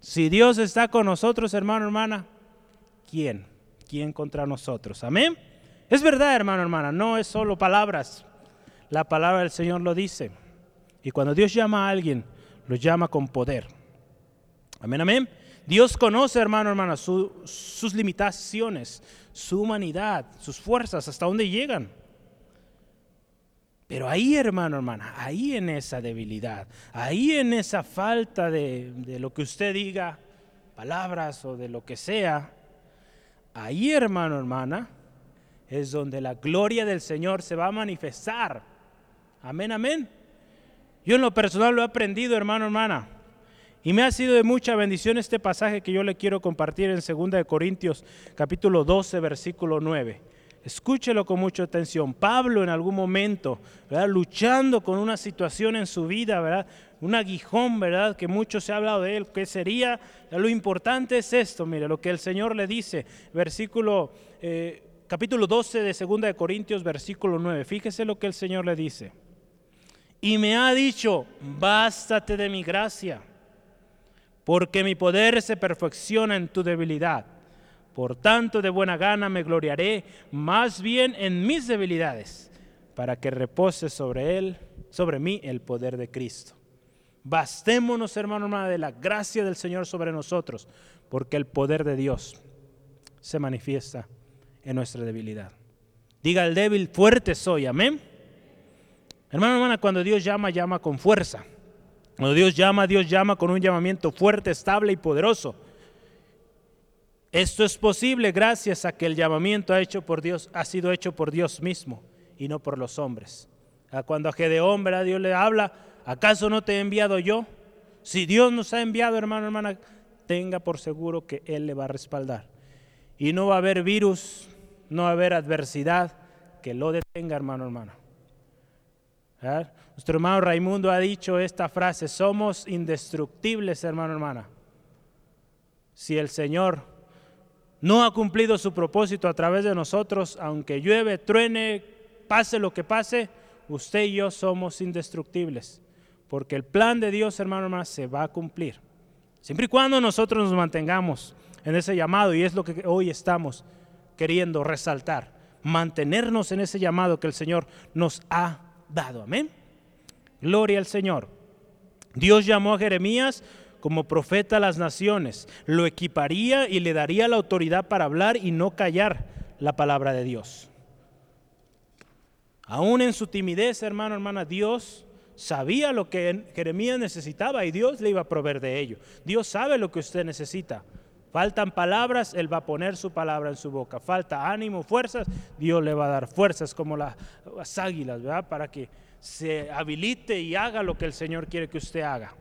Si Dios está con nosotros, hermano, hermana, ¿quién? ¿Quién contra nosotros? Amén. Es verdad, hermano, hermana, no es solo palabras. La palabra del Señor lo dice. Y cuando Dios llama a alguien, lo llama con poder. Amén, amén. Dios conoce, hermano, hermana, sus limitaciones, su humanidad, sus fuerzas, hasta dónde llegan. Pero ahí, hermano, hermana, ahí en esa debilidad, ahí en esa falta de, lo que usted diga, palabras o de lo que sea, ahí, hermano, hermana, es donde la gloria del Señor se va a manifestar. Amén, amén. Yo en lo personal lo he aprendido, hermano, hermana. Y me ha sido de mucha bendición este pasaje que yo le quiero compartir en 2 Corintios capítulo 12, versículo 9. Escúchelo con mucha atención. Pablo en algún momento, ¿verdad? luchando con una situación en su vida, ¿verdad? un aguijón, ¿verdad? Que mucho se ha hablado de él. ¿Qué sería? Lo importante es esto, mire, lo que el Señor le dice, versículo, eh, capítulo 12 de 2 de Corintios, versículo 9. Fíjese lo que el Señor le dice. Y me ha dicho, bástate de mi gracia, porque mi poder se perfecciona en tu debilidad. Por tanto, de buena gana me gloriaré más bien en mis debilidades, para que repose sobre él, sobre mí el poder de Cristo. Bastémonos, hermano, hermana, de la gracia del Señor sobre nosotros, porque el poder de Dios se manifiesta en nuestra debilidad. Diga el débil, fuerte soy, amén. Hermano, hermana, cuando Dios llama, llama con fuerza. Cuando Dios llama, Dios llama con un llamamiento fuerte, estable y poderoso. Esto es posible gracias a que el llamamiento ha, hecho por Dios, ha sido hecho por Dios mismo y no por los hombres. Cuando a Gedeón, ¿verdad? Dios le habla, ¿acaso no te he enviado yo? Si Dios nos ha enviado, hermano, hermana, tenga por seguro que Él le va a respaldar. Y no va a haber virus, no va a haber adversidad que lo detenga, hermano, hermano. Nuestro hermano Raimundo ha dicho esta frase, somos indestructibles, hermano, hermana. Si el Señor no ha cumplido su propósito a través de nosotros, aunque llueve, truene, pase lo que pase, usted y yo somos indestructibles. Porque el plan de Dios, hermano, hermana, se va a cumplir. Siempre y cuando nosotros nos mantengamos en ese llamado, y es lo que hoy estamos queriendo resaltar, mantenernos en ese llamado que el Señor nos ha dado. Amén. Gloria al Señor. Dios llamó a Jeremías como profeta a las naciones, lo equiparía y le daría la autoridad para hablar y no callar la palabra de Dios. Aún en su timidez, hermano, hermana, Dios sabía lo que Jeremías necesitaba y Dios le iba a proveer de ello. Dios sabe lo que usted necesita. Faltan palabras, Él va a poner su palabra en su boca. Falta ánimo, fuerzas, Dios le va a dar fuerzas como las, águilas, ¿verdad? Para que se habilite y haga lo que el Señor quiere que usted haga.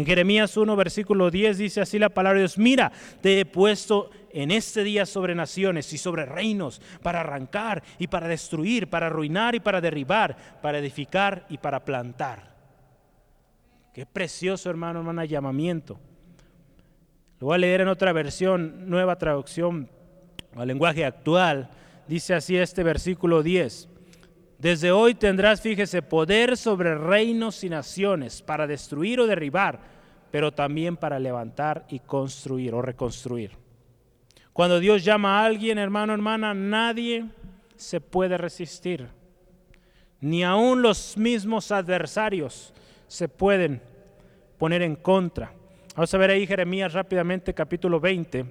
En Jeremías 1, versículo 10 dice así la palabra de Dios, mira, te he puesto en este día sobre naciones y sobre reinos para arrancar y para destruir, para arruinar y para derribar, para edificar y para plantar. Qué precioso, hermano, hermana, llamamiento. Lo voy a leer en otra versión, nueva traducción al lenguaje actual. Dice así este versículo 10. Desde hoy tendrás, fíjese, poder sobre reinos y naciones para destruir o derribar, pero también para levantar y construir o reconstruir. Cuando Dios llama a alguien, hermano, hermana, nadie se puede resistir. Ni aun los mismos adversarios se pueden poner en contra. Vamos a ver ahí Jeremías rápidamente, capítulo 20.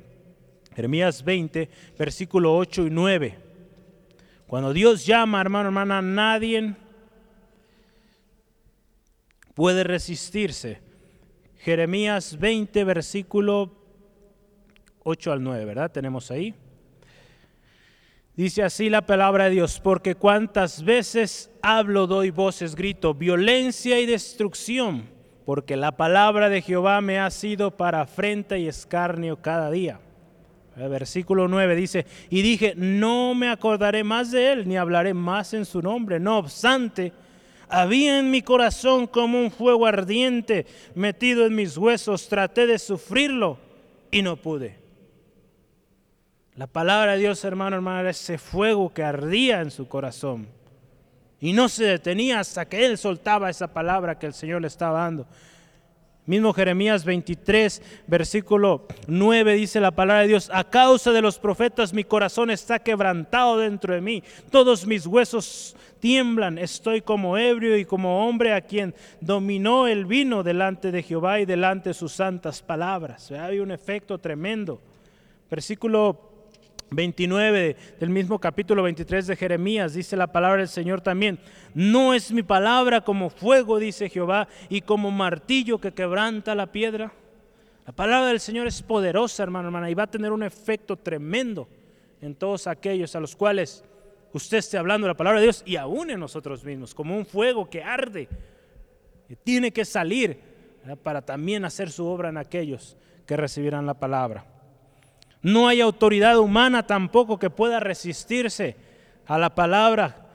Jeremías 20, versículo 8 y 9. Cuando Dios llama, hermano, hermana, nadie puede resistirse. Jeremías 20, versículo 8 al 9, ¿verdad? Tenemos ahí. Dice así la palabra de Dios, porque cuántas veces hablo, doy voces, grito, violencia y destrucción porque la palabra de Jehová me ha sido para afrenta y escarnio cada día. El versículo 9 dice, y dije, no me acordaré más de él, ni hablaré más en su nombre. No obstante, había en mi corazón como un fuego ardiente metido en mis huesos. Traté de sufrirlo y no pude. La palabra de Dios, hermano, hermano, era ese fuego que ardía en su corazón. Y no se detenía hasta que él soltaba esa palabra que el Señor le estaba dando. Mismo Jeremías 23, versículo 9 dice la palabra de Dios, a causa de los profetas mi corazón está quebrantado dentro de mí, todos mis huesos tiemblan, estoy como ebrio y como hombre a quien dominó el vino delante de Jehová y delante de sus santas palabras. Hay un efecto tremendo. Versículo 29 del mismo capítulo 23 de Jeremías, dice la palabra del Señor también, no es mi palabra como fuego, dice Jehová, y como martillo que quebranta la piedra. La palabra del Señor es poderosa, hermano, hermana, y va a tener un efecto tremendo en todos aquellos a los cuales usted esté hablando la palabra de Dios y aún en nosotros mismos, como un fuego que arde, y tiene que salir para también hacer su obra en aquellos que recibirán la palabra. No hay autoridad humana tampoco que pueda resistirse a la palabra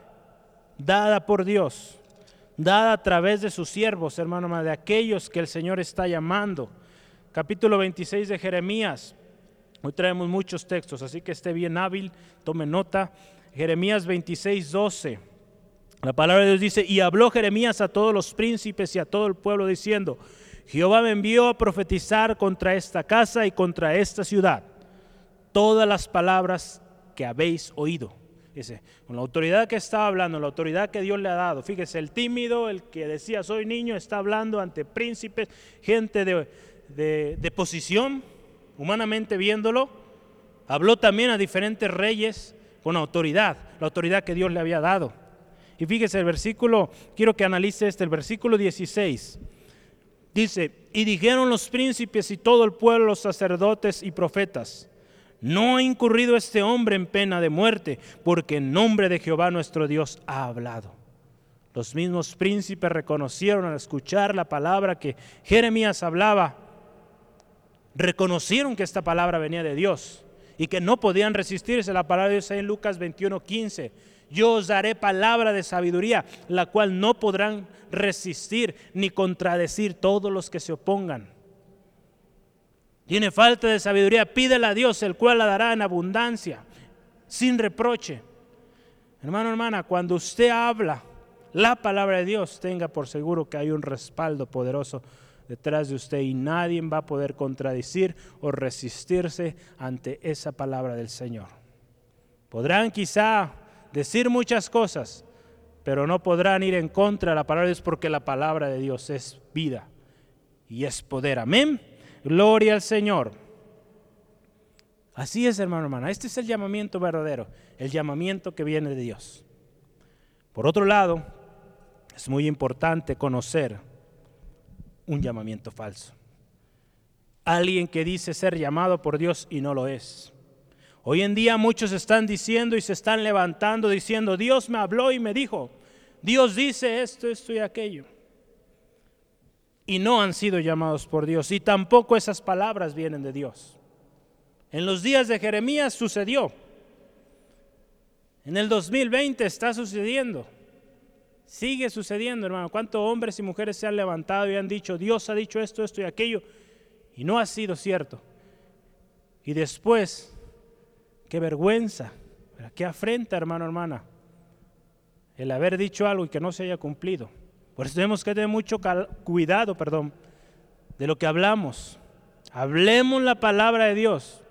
dada por Dios, dada a través de sus siervos, hermano, de aquellos que el Señor está llamando. Capítulo 26 de Jeremías. Hoy traemos muchos textos, así que esté bien hábil, tome nota. Jeremías 26, 12. La palabra de Dios dice, y habló Jeremías a todos los príncipes y a todo el pueblo diciendo, Jehová me envió a profetizar contra esta casa y contra esta ciudad todas las palabras que habéis oído. Dice, con la autoridad que está hablando, la autoridad que Dios le ha dado. Fíjese, el tímido, el que decía soy niño, está hablando ante príncipes, gente de, de posición, humanamente viéndolo. Habló también a diferentes reyes con autoridad, la autoridad que Dios le había dado. Y fíjese el versículo, quiero que analice este, el versículo 16. Dice, y dijeron los príncipes y todo el pueblo, los sacerdotes y profetas, no ha incurrido este hombre en pena de muerte, porque en nombre de Jehová nuestro Dios ha hablado. Los mismos príncipes reconocieron al escuchar la palabra que Jeremías hablaba, reconocieron que esta palabra venía de Dios y que no podían resistirse. La palabra de Dios en Lucas 21, 15. Yo os daré palabra de sabiduría, la cual no podrán resistir ni contradecir todos los que se opongan tiene falta de sabiduría, pídela a Dios, el cual la dará en abundancia, sin reproche. Hermano, hermana, cuando usted habla la palabra de Dios, tenga por seguro que hay un respaldo poderoso detrás de usted y nadie va a poder contradecir o resistirse ante esa palabra del Señor. Podrán quizá decir muchas cosas, pero no podrán ir en contra de la palabra de Dios porque la palabra de Dios es vida y es poder. Amén. Gloria al Señor. Así es, hermano, hermana. Este es el llamamiento verdadero, el llamamiento que viene de Dios. Por otro lado, es muy importante conocer un llamamiento falso. Alguien que dice ser llamado por Dios y no lo es. Hoy en día muchos están diciendo y se están levantando diciendo, Dios me habló y me dijo, Dios dice esto, esto y aquello y no han sido llamados por Dios. Y tampoco esas palabras vienen de Dios. En los días de Jeremías sucedió. En el 2020 está sucediendo. Sigue sucediendo, hermano. ¿Cuántos hombres y mujeres se han levantado y han dicho, Dios ha dicho esto, esto y aquello? Y no ha sido cierto. Y después, qué vergüenza, qué afrenta, hermano, hermana, el haber dicho algo y que no se haya cumplido. Por eso tenemos que tener mucho cuidado, perdón, de lo que hablamos. Hablemos la palabra de Dios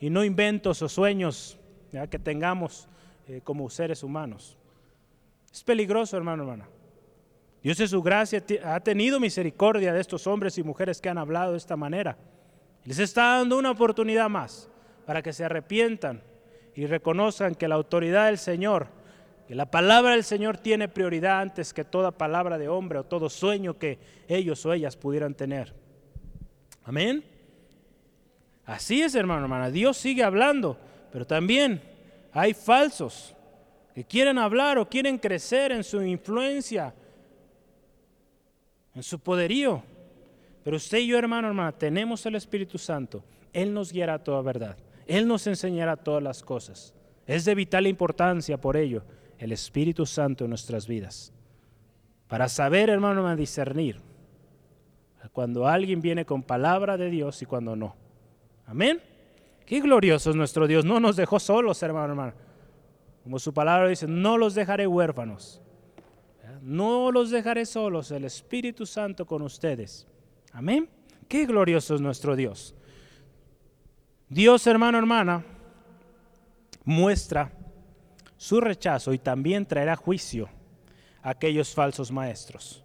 y no inventos o sueños que tengamos eh, como seres humanos. Es peligroso, hermano, hermana. Dios en su gracia ha tenido misericordia de estos hombres y mujeres que han hablado de esta manera. Les está dando una oportunidad más para que se arrepientan y reconozcan que la autoridad del Señor que la palabra del Señor tiene prioridad antes que toda palabra de hombre o todo sueño que ellos o ellas pudieran tener. Amén. Así es, hermano, hermana. Dios sigue hablando, pero también hay falsos que quieren hablar o quieren crecer en su influencia, en su poderío. Pero usted y yo, hermano, hermana, tenemos el Espíritu Santo. Él nos guiará a toda verdad. Él nos enseñará todas las cosas. Es de vital importancia por ello el Espíritu Santo en nuestras vidas. Para saber, hermano, a discernir cuando alguien viene con palabra de Dios y cuando no. Amén. Qué glorioso es nuestro Dios. No nos dejó solos, hermano, hermano. Como su palabra dice, no los dejaré huérfanos. No los dejaré solos, el Espíritu Santo con ustedes. Amén. Qué glorioso es nuestro Dios. Dios, hermano, hermana, muestra su rechazo y también traerá juicio a aquellos falsos maestros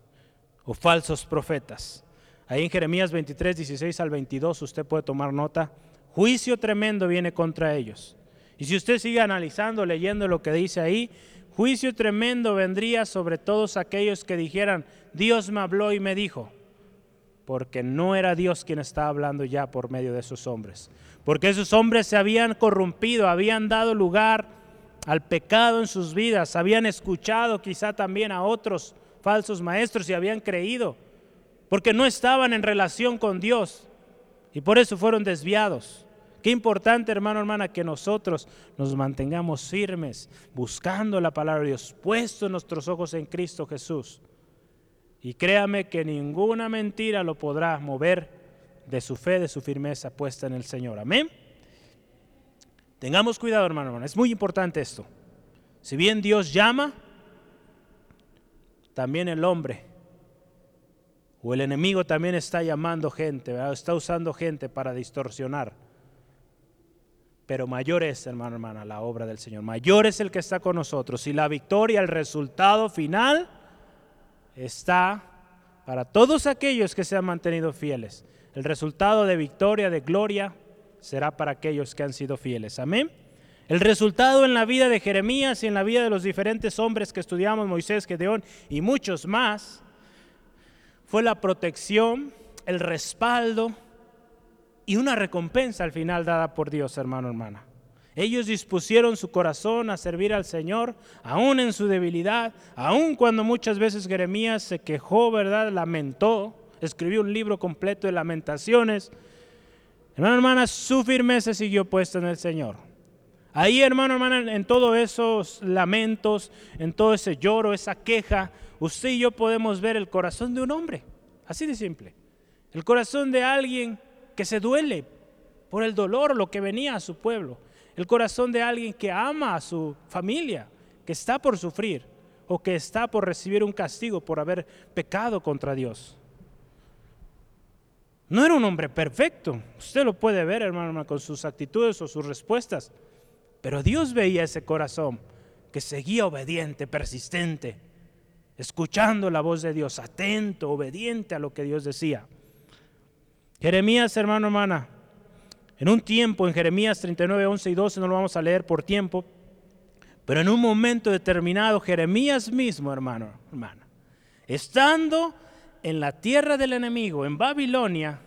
o falsos profetas. Ahí en Jeremías 23, 16 al 22 usted puede tomar nota. Juicio tremendo viene contra ellos. Y si usted sigue analizando, leyendo lo que dice ahí, juicio tremendo vendría sobre todos aquellos que dijeran, Dios me habló y me dijo, porque no era Dios quien estaba hablando ya por medio de esos hombres, porque esos hombres se habían corrompido, habían dado lugar al pecado en sus vidas, habían escuchado quizá también a otros falsos maestros y habían creído, porque no estaban en relación con Dios y por eso fueron desviados. Qué importante, hermano, hermana, que nosotros nos mantengamos firmes, buscando la palabra de Dios, puestos nuestros ojos en Cristo Jesús. Y créame que ninguna mentira lo podrá mover de su fe, de su firmeza puesta en el Señor. Amén. Tengamos cuidado, hermano, hermano. Es muy importante esto. Si bien Dios llama, también el hombre o el enemigo también está llamando gente, está usando gente para distorsionar. Pero mayor es, hermano, hermana, la obra del Señor. Mayor es el que está con nosotros. Y la victoria, el resultado final, está para todos aquellos que se han mantenido fieles. El resultado de victoria, de gloria, será para aquellos que han sido fieles. Amén. El resultado en la vida de Jeremías y en la vida de los diferentes hombres que estudiamos, Moisés, Gedeón y muchos más, fue la protección, el respaldo y una recompensa al final dada por Dios, hermano, hermana. Ellos dispusieron su corazón a servir al Señor, aún en su debilidad, aún cuando muchas veces Jeremías se quejó, ¿verdad? Lamentó, escribió un libro completo de lamentaciones. Hermano, hermana, su firmeza siguió puesta en el Señor. Ahí, hermano, hermana, en todos esos lamentos, en todo ese lloro, esa queja, usted y yo podemos ver el corazón de un hombre, así de simple. El corazón de alguien que se duele por el dolor, lo que venía a su pueblo. El corazón de alguien que ama a su familia, que está por sufrir o que está por recibir un castigo por haber pecado contra Dios. No era un hombre perfecto. Usted lo puede ver, hermano, con sus actitudes o sus respuestas. Pero Dios veía ese corazón que seguía obediente, persistente, escuchando la voz de Dios, atento, obediente a lo que Dios decía. Jeremías, hermano, hermana, en un tiempo, en Jeremías 39, 11 y 12, no lo vamos a leer por tiempo, pero en un momento determinado, Jeremías mismo, hermano, hermana, estando en la tierra del enemigo, en Babilonia,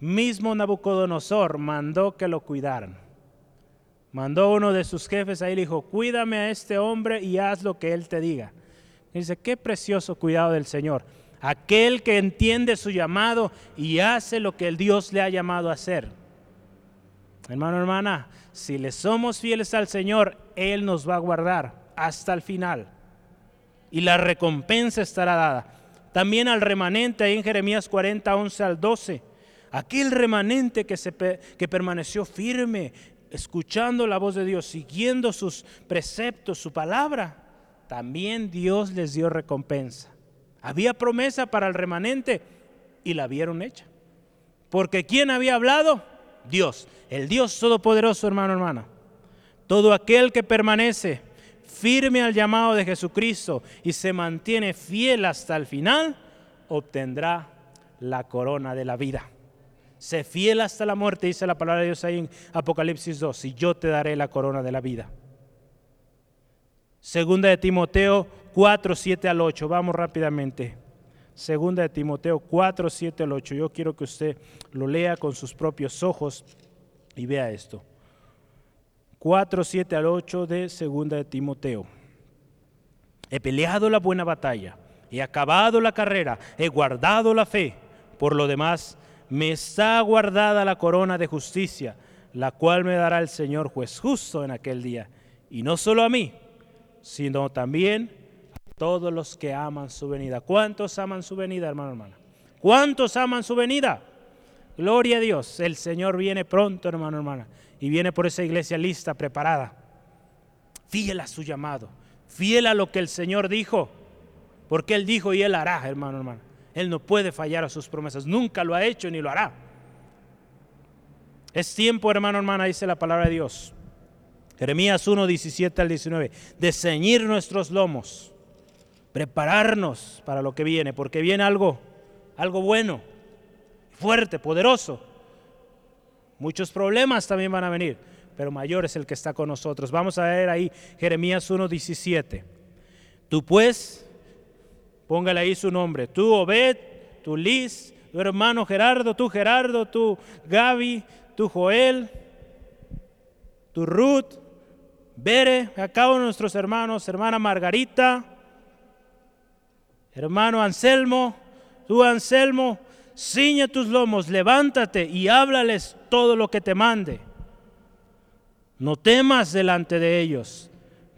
mismo Nabucodonosor mandó que lo cuidaran. Mandó uno de sus jefes ahí y dijo, cuídame a este hombre y haz lo que él te diga. dice, qué precioso cuidado del Señor. Aquel que entiende su llamado y hace lo que el Dios le ha llamado a hacer. Hermano, hermana, si le somos fieles al Señor, Él nos va a guardar hasta el final. Y la recompensa estará dada. También al remanente, ahí en Jeremías 40, 11 al 12. Aquel remanente que, se, que permaneció firme, escuchando la voz de Dios, siguiendo sus preceptos, su palabra, también Dios les dio recompensa. Había promesa para el remanente y la vieron hecha. Porque ¿quién había hablado? Dios, el Dios Todopoderoso, hermano, hermana. Todo aquel que permanece firme al llamado de Jesucristo y se mantiene fiel hasta el final, obtendrá la corona de la vida. Sé fiel hasta la muerte, dice la palabra de Dios ahí en Apocalipsis 2, y yo te daré la corona de la vida. Segunda de Timoteo 4, 7 al 8, vamos rápidamente. Segunda de Timoteo 4, 7 al 8. Yo quiero que usted lo lea con sus propios ojos y vea esto. 4, 7 al 8 de Segunda de Timoteo. He peleado la buena batalla, he acabado la carrera, he guardado la fe. Por lo demás, me está guardada la corona de justicia, la cual me dará el Señor juez justo en aquel día. Y no solo a mí, sino también a todos los que aman su venida. ¿Cuántos aman su venida, hermano, hermana? ¿Cuántos aman su venida? Gloria a Dios, el Señor viene pronto, hermano, hermana, y viene por esa iglesia lista, preparada. Fiel a su llamado, fiel a lo que el Señor dijo, porque Él dijo y Él hará, hermano, hermana. Él no puede fallar a sus promesas. Nunca lo ha hecho ni lo hará. Es tiempo, hermano, hermana, dice la palabra de Dios. Jeremías 1, 17 al 19. De ceñir nuestros lomos. Prepararnos para lo que viene, porque viene algo, algo bueno, fuerte, poderoso. Muchos problemas también van a venir, pero mayor es el que está con nosotros. Vamos a ver ahí Jeremías 1, 17. Tú pues Póngale ahí su nombre. Tú Obed, tú Liz, tu hermano Gerardo, tú Gerardo, tú Gaby, tú Joel, tú Ruth, Bere, acá nuestros hermanos, hermana Margarita, hermano Anselmo, tú Anselmo, ciñe tus lomos, levántate y háblales todo lo que te mande. No temas delante de ellos,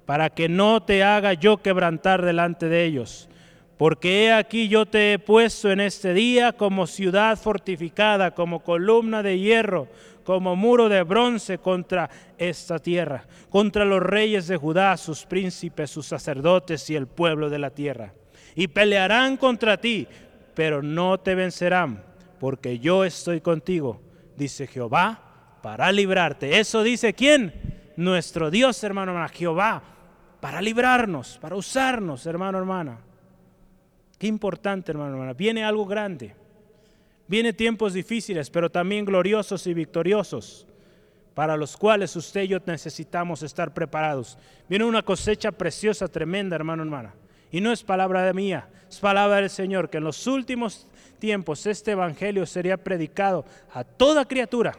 para que no te haga yo quebrantar delante de ellos porque he aquí yo te he puesto en este día como ciudad fortificada, como columna de hierro, como muro de bronce contra esta tierra, contra los reyes de Judá, sus príncipes, sus sacerdotes y el pueblo de la tierra. Y pelearán contra ti, pero no te vencerán, porque yo estoy contigo, dice Jehová, para librarte. Eso dice quién? Nuestro Dios, hermano, hermana, Jehová, para librarnos, para usarnos, hermano, hermana. Qué importante, hermano, hermana. Viene algo grande. Viene tiempos difíciles, pero también gloriosos y victoriosos. para los cuales usted y yo necesitamos estar preparados. Viene una cosecha preciosa, tremenda, hermano, hermana. Y no es palabra mía, es palabra del Señor, que en los últimos tiempos este Evangelio sería predicado a toda criatura.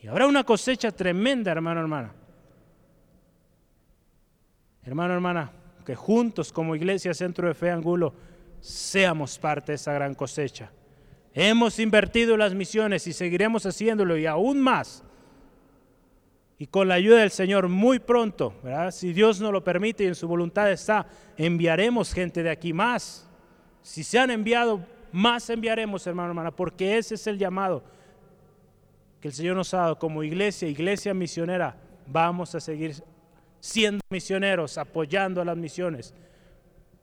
Y habrá una cosecha tremenda, hermano, hermana. Hermano, hermana, que juntos como Iglesia Centro de Fe Angulo seamos parte de esa gran cosecha. Hemos invertido las misiones y seguiremos haciéndolo y aún más y con la ayuda del Señor muy pronto, si Dios nos lo permite y en su voluntad está, enviaremos gente de aquí más. Si se han enviado, más enviaremos, hermano, hermana, porque ese es el llamado que el Señor nos ha dado como iglesia, iglesia misionera. Vamos a seguir siendo misioneros, apoyando a las misiones,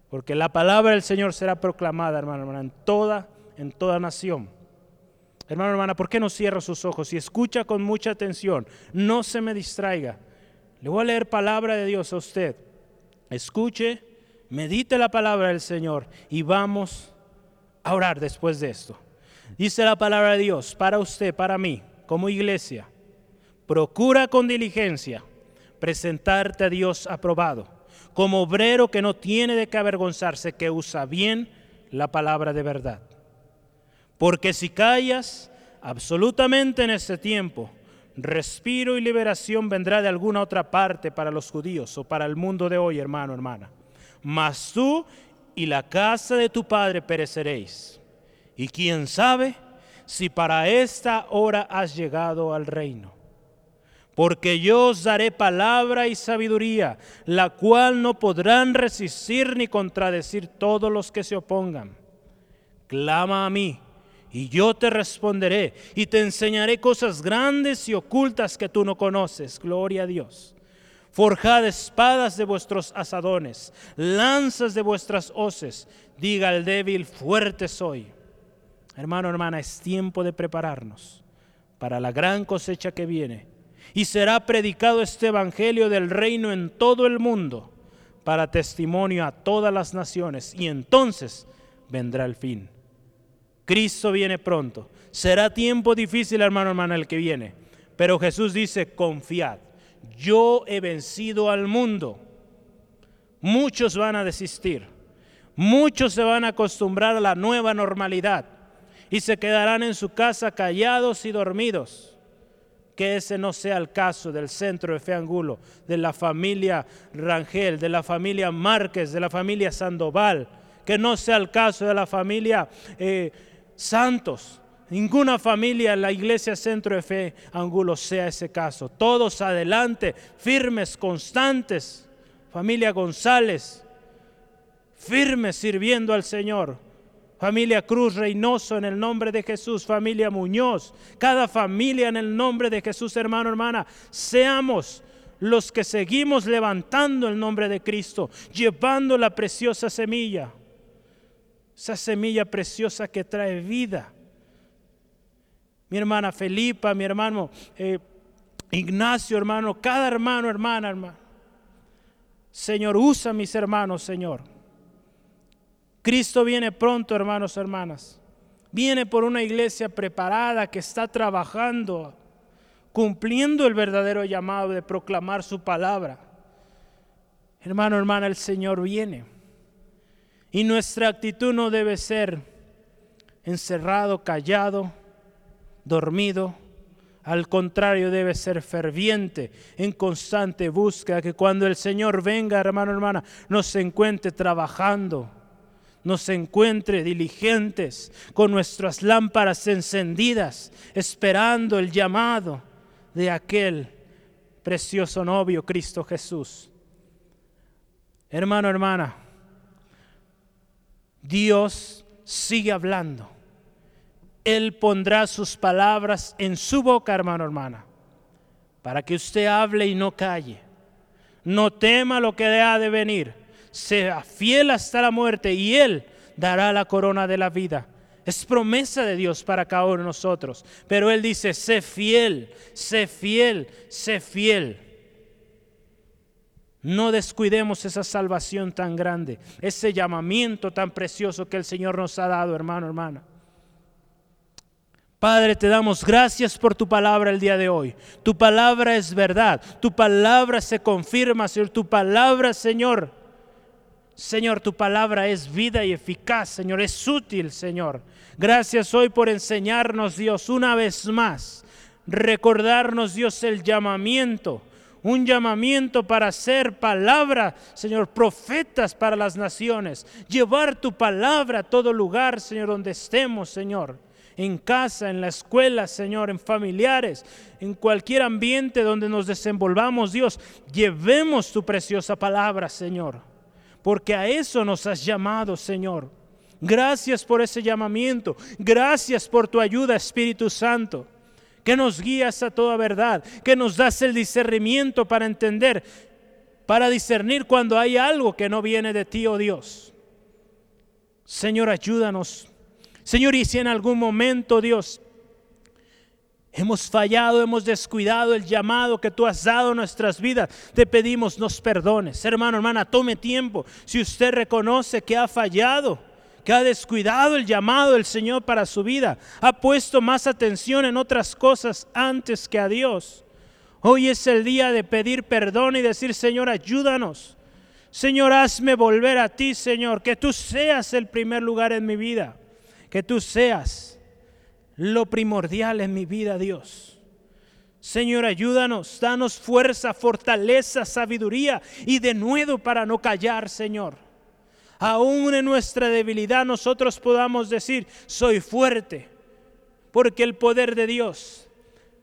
porque la palabra del Señor será proclamada, hermano, hermana, en toda, en toda nación. Hermano, hermana, ¿por qué no cierra sus ojos y escucha con mucha atención? No se me distraiga. Le voy a leer palabra de Dios a usted. Escuche, medite la palabra del Señor y vamos a orar después de esto. Dice la palabra de Dios para usted, para mí, como iglesia. Procura con diligencia presentarte a Dios aprobado, como obrero que no tiene de qué avergonzarse, que usa bien la palabra de verdad. Porque si callas absolutamente en este tiempo, respiro y liberación vendrá de alguna otra parte para los judíos o para el mundo de hoy, hermano, hermana. Mas tú y la casa de tu padre pereceréis. Y quién sabe si para esta hora has llegado al reino. Porque yo os daré palabra y sabiduría, la cual no podrán resistir ni contradecir todos los que se opongan. Clama a mí y yo te responderé y te enseñaré cosas grandes y ocultas que tú no conoces. Gloria a Dios. Forjad espadas de vuestros asadones, lanzas de vuestras hoces. Diga el débil, fuerte soy. Hermano, hermana, es tiempo de prepararnos para la gran cosecha que viene. Y será predicado este Evangelio del reino en todo el mundo para testimonio a todas las naciones. Y entonces vendrá el fin. Cristo viene pronto. Será tiempo difícil, hermano, hermana, el que viene. Pero Jesús dice, confiad, yo he vencido al mundo. Muchos van a desistir. Muchos se van a acostumbrar a la nueva normalidad y se quedarán en su casa callados y dormidos. Que ese no sea el caso del centro de Fe Angulo, de la familia Rangel, de la familia Márquez, de la familia Sandoval. Que no sea el caso de la familia eh, santos. Ninguna familia en la iglesia Centro de Fe Angulo sea ese caso. Todos adelante, firmes, constantes. Familia González, firmes sirviendo al Señor. Familia Cruz Reynoso en el nombre de Jesús. Familia Muñoz. Cada familia en el nombre de Jesús, hermano, hermana. Seamos los que seguimos levantando el nombre de Cristo, llevando la preciosa semilla esa semilla preciosa que trae vida. Mi hermana Felipa, mi hermano eh, Ignacio, hermano, cada hermano, hermana, hermano. Señor, usa mis hermanos, Señor. Cristo viene pronto, hermanos, hermanas. Viene por una iglesia preparada que está trabajando, cumpliendo el verdadero llamado de proclamar su palabra. Hermano, hermana, el Señor viene. Y nuestra actitud no debe ser encerrado, callado, dormido. Al contrario, debe ser ferviente, en constante búsqueda, que cuando el Señor venga, hermano, hermana, nos encuentre trabajando, nos encuentre diligentes, con nuestras lámparas encendidas, esperando el llamado de aquel precioso novio, Cristo Jesús. Hermano, hermana, Dios sigue hablando. Él pondrá sus palabras en su boca, hermano, hermana, para que usted hable y no calle. No tema lo que ha de venir. Sea fiel hasta la muerte y Él dará la corona de la vida. Es promesa de Dios para cada uno de nosotros. Pero Él dice, sé fiel, sé fiel, sé fiel. No descuidemos esa salvación tan grande, ese llamamiento tan precioso que el Señor nos ha dado, hermano, hermana. Padre, te damos gracias por tu palabra el día de hoy. Tu palabra es verdad. Tu palabra se confirma, Señor. Tu palabra, Señor. Señor, tu palabra es vida y eficaz, Señor. Es útil, Señor. Gracias hoy por enseñarnos, Dios, una vez más. Recordarnos, Dios, el llamamiento. Un llamamiento para ser palabra, Señor, profetas para las naciones. Llevar tu palabra a todo lugar, Señor, donde estemos, Señor en casa, en la escuela, Señor, en familiares, en cualquier ambiente donde nos desenvolvamos, Dios, llevemos tu preciosa palabra, Señor, porque a eso nos has llamado, Señor. Gracias por ese llamamiento, gracias por tu ayuda, Espíritu Santo, que nos guías a toda verdad, que nos das el discernimiento para entender, para discernir cuando hay algo que no viene de ti, oh Dios. Señor, ayúdanos Señor, y si en algún momento, Dios, hemos fallado, hemos descuidado el llamado que tú has dado a nuestras vidas, te pedimos nos perdones. Hermano, hermana, tome tiempo. Si usted reconoce que ha fallado, que ha descuidado el llamado del Señor para su vida, ha puesto más atención en otras cosas antes que a Dios. Hoy es el día de pedir perdón y decir, Señor, ayúdanos. Señor, hazme volver a ti, Señor, que tú seas el primer lugar en mi vida que tú seas lo primordial en mi vida, Dios. Señor, ayúdanos, danos fuerza, fortaleza, sabiduría y de nuevo para no callar, Señor. Aún en nuestra debilidad nosotros podamos decir, soy fuerte, porque el poder de Dios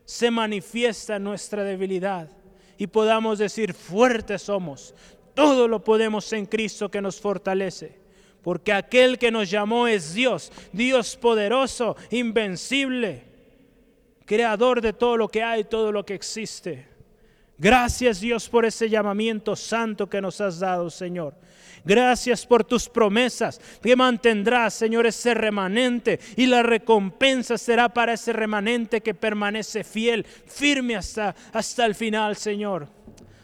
se manifiesta en nuestra debilidad y podamos decir, fuertes somos, todo lo podemos en Cristo que nos fortalece porque aquel que nos llamó es Dios, Dios poderoso, invencible, creador de todo lo que hay, todo lo que existe. Gracias Dios por ese llamamiento santo que nos has dado, Señor. Gracias por tus promesas que mantendrás, Señor, ese remanente y la recompensa será para ese remanente que permanece fiel, firme hasta, hasta el final, Señor.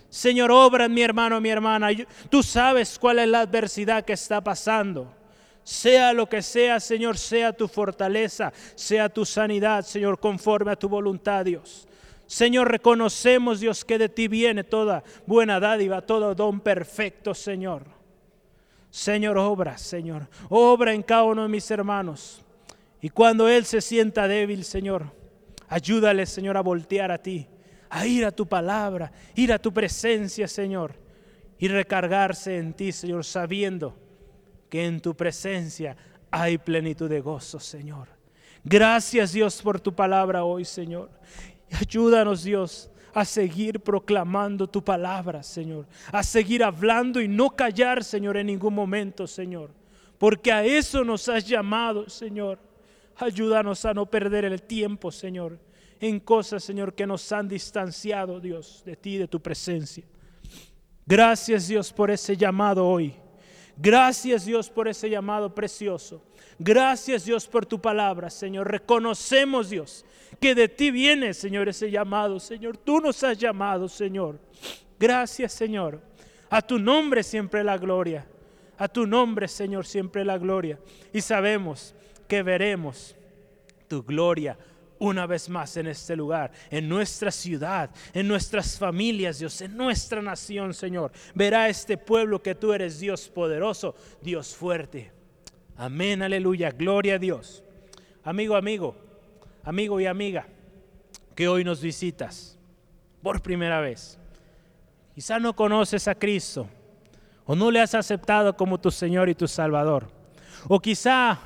Señor, obra mi hermano, mi hermana. Tú sabes cuál es la adversidad que está pasando. Sea lo que sea, Señor, sea tu fortaleza, sea tu sanidad, Señor, conforme a tu voluntad, Dios. Señor, reconocemos, Dios, que de ti viene toda buena dádiva, todo don perfecto, Señor. Señor, obra, Señor, obra en cada uno de mis hermanos. Y cuando Él se sienta débil, Señor, ayúdale, Señor, a voltear a ti a ir a tu palabra, ir a tu presencia, Señor, y recargarse en ti, Señor, sabiendo que en tu presencia hay plenitud de gozo, Señor. Gracias, Dios, por tu palabra hoy, Señor. ayúdanos, Dios, a seguir proclamando tu palabra, Señor. A seguir hablando y no callar, Señor, en ningún momento, Señor. Porque a eso nos has llamado, Señor. Ayúdanos a no perder el tiempo, Señor en cosas, Señor, que nos han distanciado, Dios, de ti, de tu presencia. Gracias, Dios, por ese llamado hoy. Gracias, Dios, por ese llamado precioso. Gracias, Dios, por tu palabra, Señor. Reconocemos, Dios, que de ti viene, Señor, ese llamado. Señor, tú nos has llamado, Señor. Gracias, Señor. A tu nombre siempre la gloria. A tu nombre, Señor, siempre la gloria. Y sabemos que veremos tu gloria una vez más en este lugar, en nuestra ciudad, en nuestras familias, Dios, en nuestra nación, Señor. Verá este pueblo que tú eres Dios poderoso, Dios fuerte. Amén, aleluya, gloria a Dios. Amigo, amigo, amigo y amiga, que hoy nos visitas por primera vez. Quizá no conoces a Cristo o no le has aceptado como tu Señor y tu Salvador. O quizá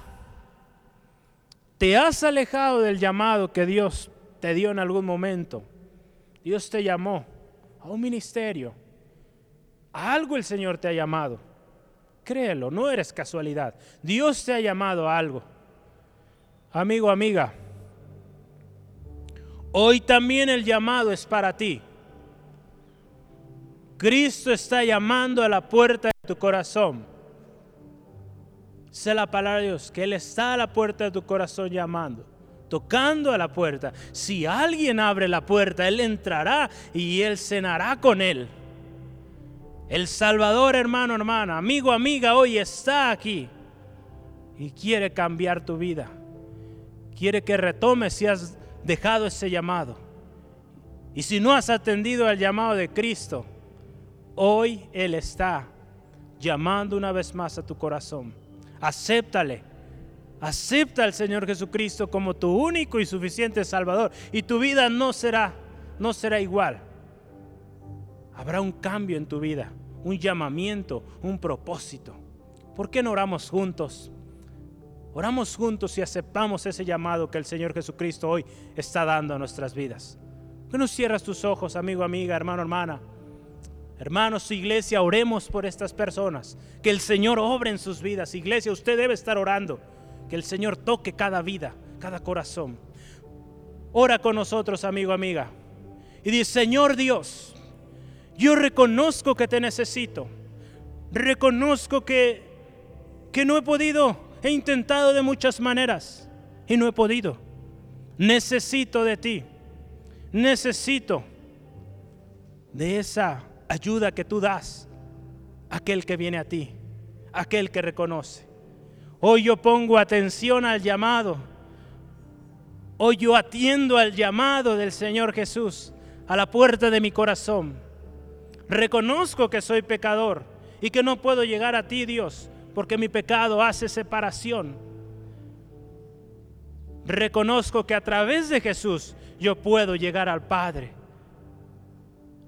te has alejado del llamado que Dios te dio en algún momento. Dios te llamó a un ministerio. A algo el Señor te ha llamado. Créelo, no eres casualidad. Dios te ha llamado a algo. Amigo, amiga, hoy también el llamado es para ti. Cristo está llamando a la puerta de tu corazón. Sé la palabra de Dios, que Él está a la puerta de tu corazón llamando, tocando a la puerta. Si alguien abre la puerta, Él entrará y Él cenará con Él. El Salvador, hermano, hermana, amigo, amiga, hoy está aquí y quiere cambiar tu vida. quiere que retomes si has dejado ese llamado. Y si no has atendido al llamado de Cristo, hoy Él está llamando una vez más a tu corazón. Acéptale. Acepta al Señor Jesucristo como tu único y suficiente Salvador y tu vida no será no será igual. Habrá un cambio en tu vida, un llamamiento, un propósito. ¿Por qué no oramos juntos? Oramos juntos y aceptamos ese llamado que el Señor Jesucristo hoy está dando a nuestras vidas. ¿Por qué no cierras tus ojos, amigo, amiga, hermano, hermana? Hermanos, iglesia, oremos por estas personas. Que el Señor obre en sus vidas. Iglesia, usted debe estar orando. Que el Señor toque cada vida, cada corazón. Ora con nosotros, amigo, amiga. Y dice, Señor Dios, yo reconozco que te necesito. Reconozco que, que no he podido. He intentado de muchas maneras y no he podido. Necesito de ti. Necesito de esa ayuda que tú das a aquel que viene a ti, aquel que reconoce. Hoy yo pongo atención al llamado. Hoy yo atiendo al llamado del Señor Jesús a la puerta de mi corazón. Reconozco que soy pecador y que no puedo llegar a ti, Dios, porque mi pecado hace separación. Reconozco que a través de Jesús yo puedo llegar al Padre.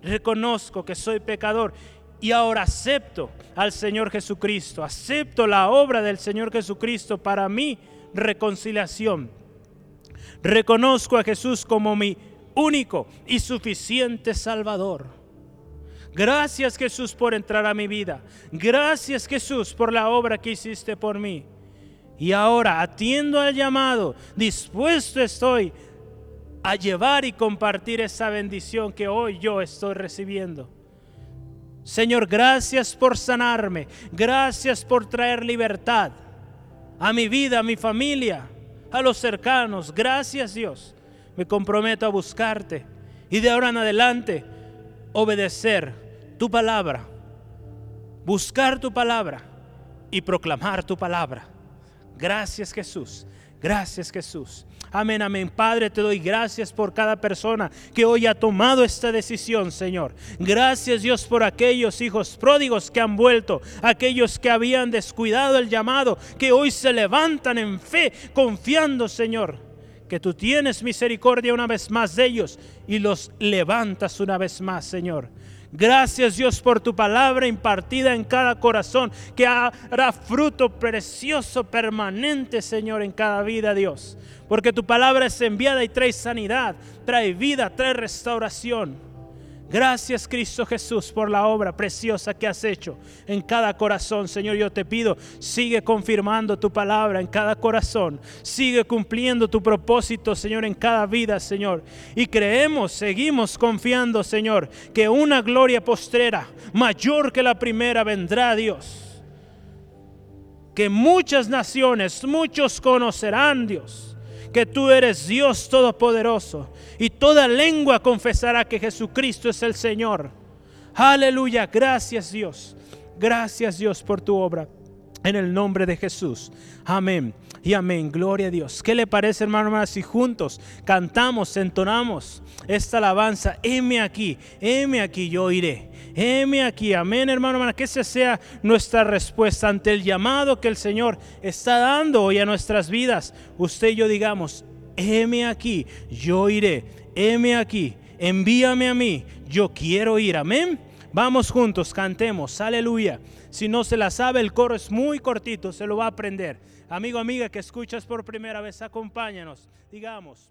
Reconozco que soy pecador y ahora acepto al Señor Jesucristo, acepto la obra del Señor Jesucristo para mi reconciliación. Reconozco a Jesús como mi único y suficiente Salvador. Gracias Jesús por entrar a mi vida. Gracias Jesús por la obra que hiciste por mí. Y ahora atiendo al llamado, dispuesto estoy a llevar y compartir esa bendición que hoy yo estoy recibiendo. Señor, gracias por sanarme. Gracias por traer libertad a mi vida, a mi familia, a los cercanos. Gracias Dios me comprometo a buscarte y de ahora en adelante obedecer tu palabra, buscar tu palabra y proclamar tu palabra. Gracias Jesús, gracias Jesús. Amén, amén. Padre, te doy gracias por cada persona que hoy ha tomado esta decisión, Señor. Gracias, Dios, por aquellos hijos pródigos que han vuelto, aquellos que habían descuidado el llamado, que hoy se levantan en fe, confiando, Señor que tú tienes misericordia una vez más de ellos y los levantas una vez más, Señor. Gracias Dios por tu palabra impartida en cada corazón, que hará fruto precioso, permanente, Señor, en cada vida, Dios. Porque tu palabra es enviada y trae sanidad, trae vida, trae restauración. Gracias Cristo Jesús por la obra preciosa que has hecho en cada corazón. Señor, yo te pido, sigue confirmando tu palabra en cada corazón. Sigue cumpliendo tu propósito, Señor, en cada vida, Señor. Y creemos, seguimos confiando, Señor, que una gloria postrera, mayor que la primera, vendrá, Dios. Que muchas naciones, muchos conocerán, Dios que tú eres Dios Todopoderoso y toda lengua confesará que Jesucristo es el Señor. Aleluya, gracias Dios, gracias Dios por tu obra. En el nombre de Jesús. Amén. Y amén. Gloria a Dios. ¿Qué le parece, hermano, hermano, si juntos cantamos, entonamos esta alabanza? Heme aquí, heme aquí, yo iré. Heme aquí, amén, hermano, hermana, que esa sea nuestra respuesta ante el llamado que el Señor está dando hoy a nuestras vidas. Usted y yo digamos, heme aquí, yo iré, heme aquí, envíame a mí, yo quiero ir, amén. Vamos juntos, cantemos, aleluya. Si no se la sabe, el coro es muy cortito, se lo va a aprender. Amigo, amiga que escuchas por primera vez, acompáñanos, digamos.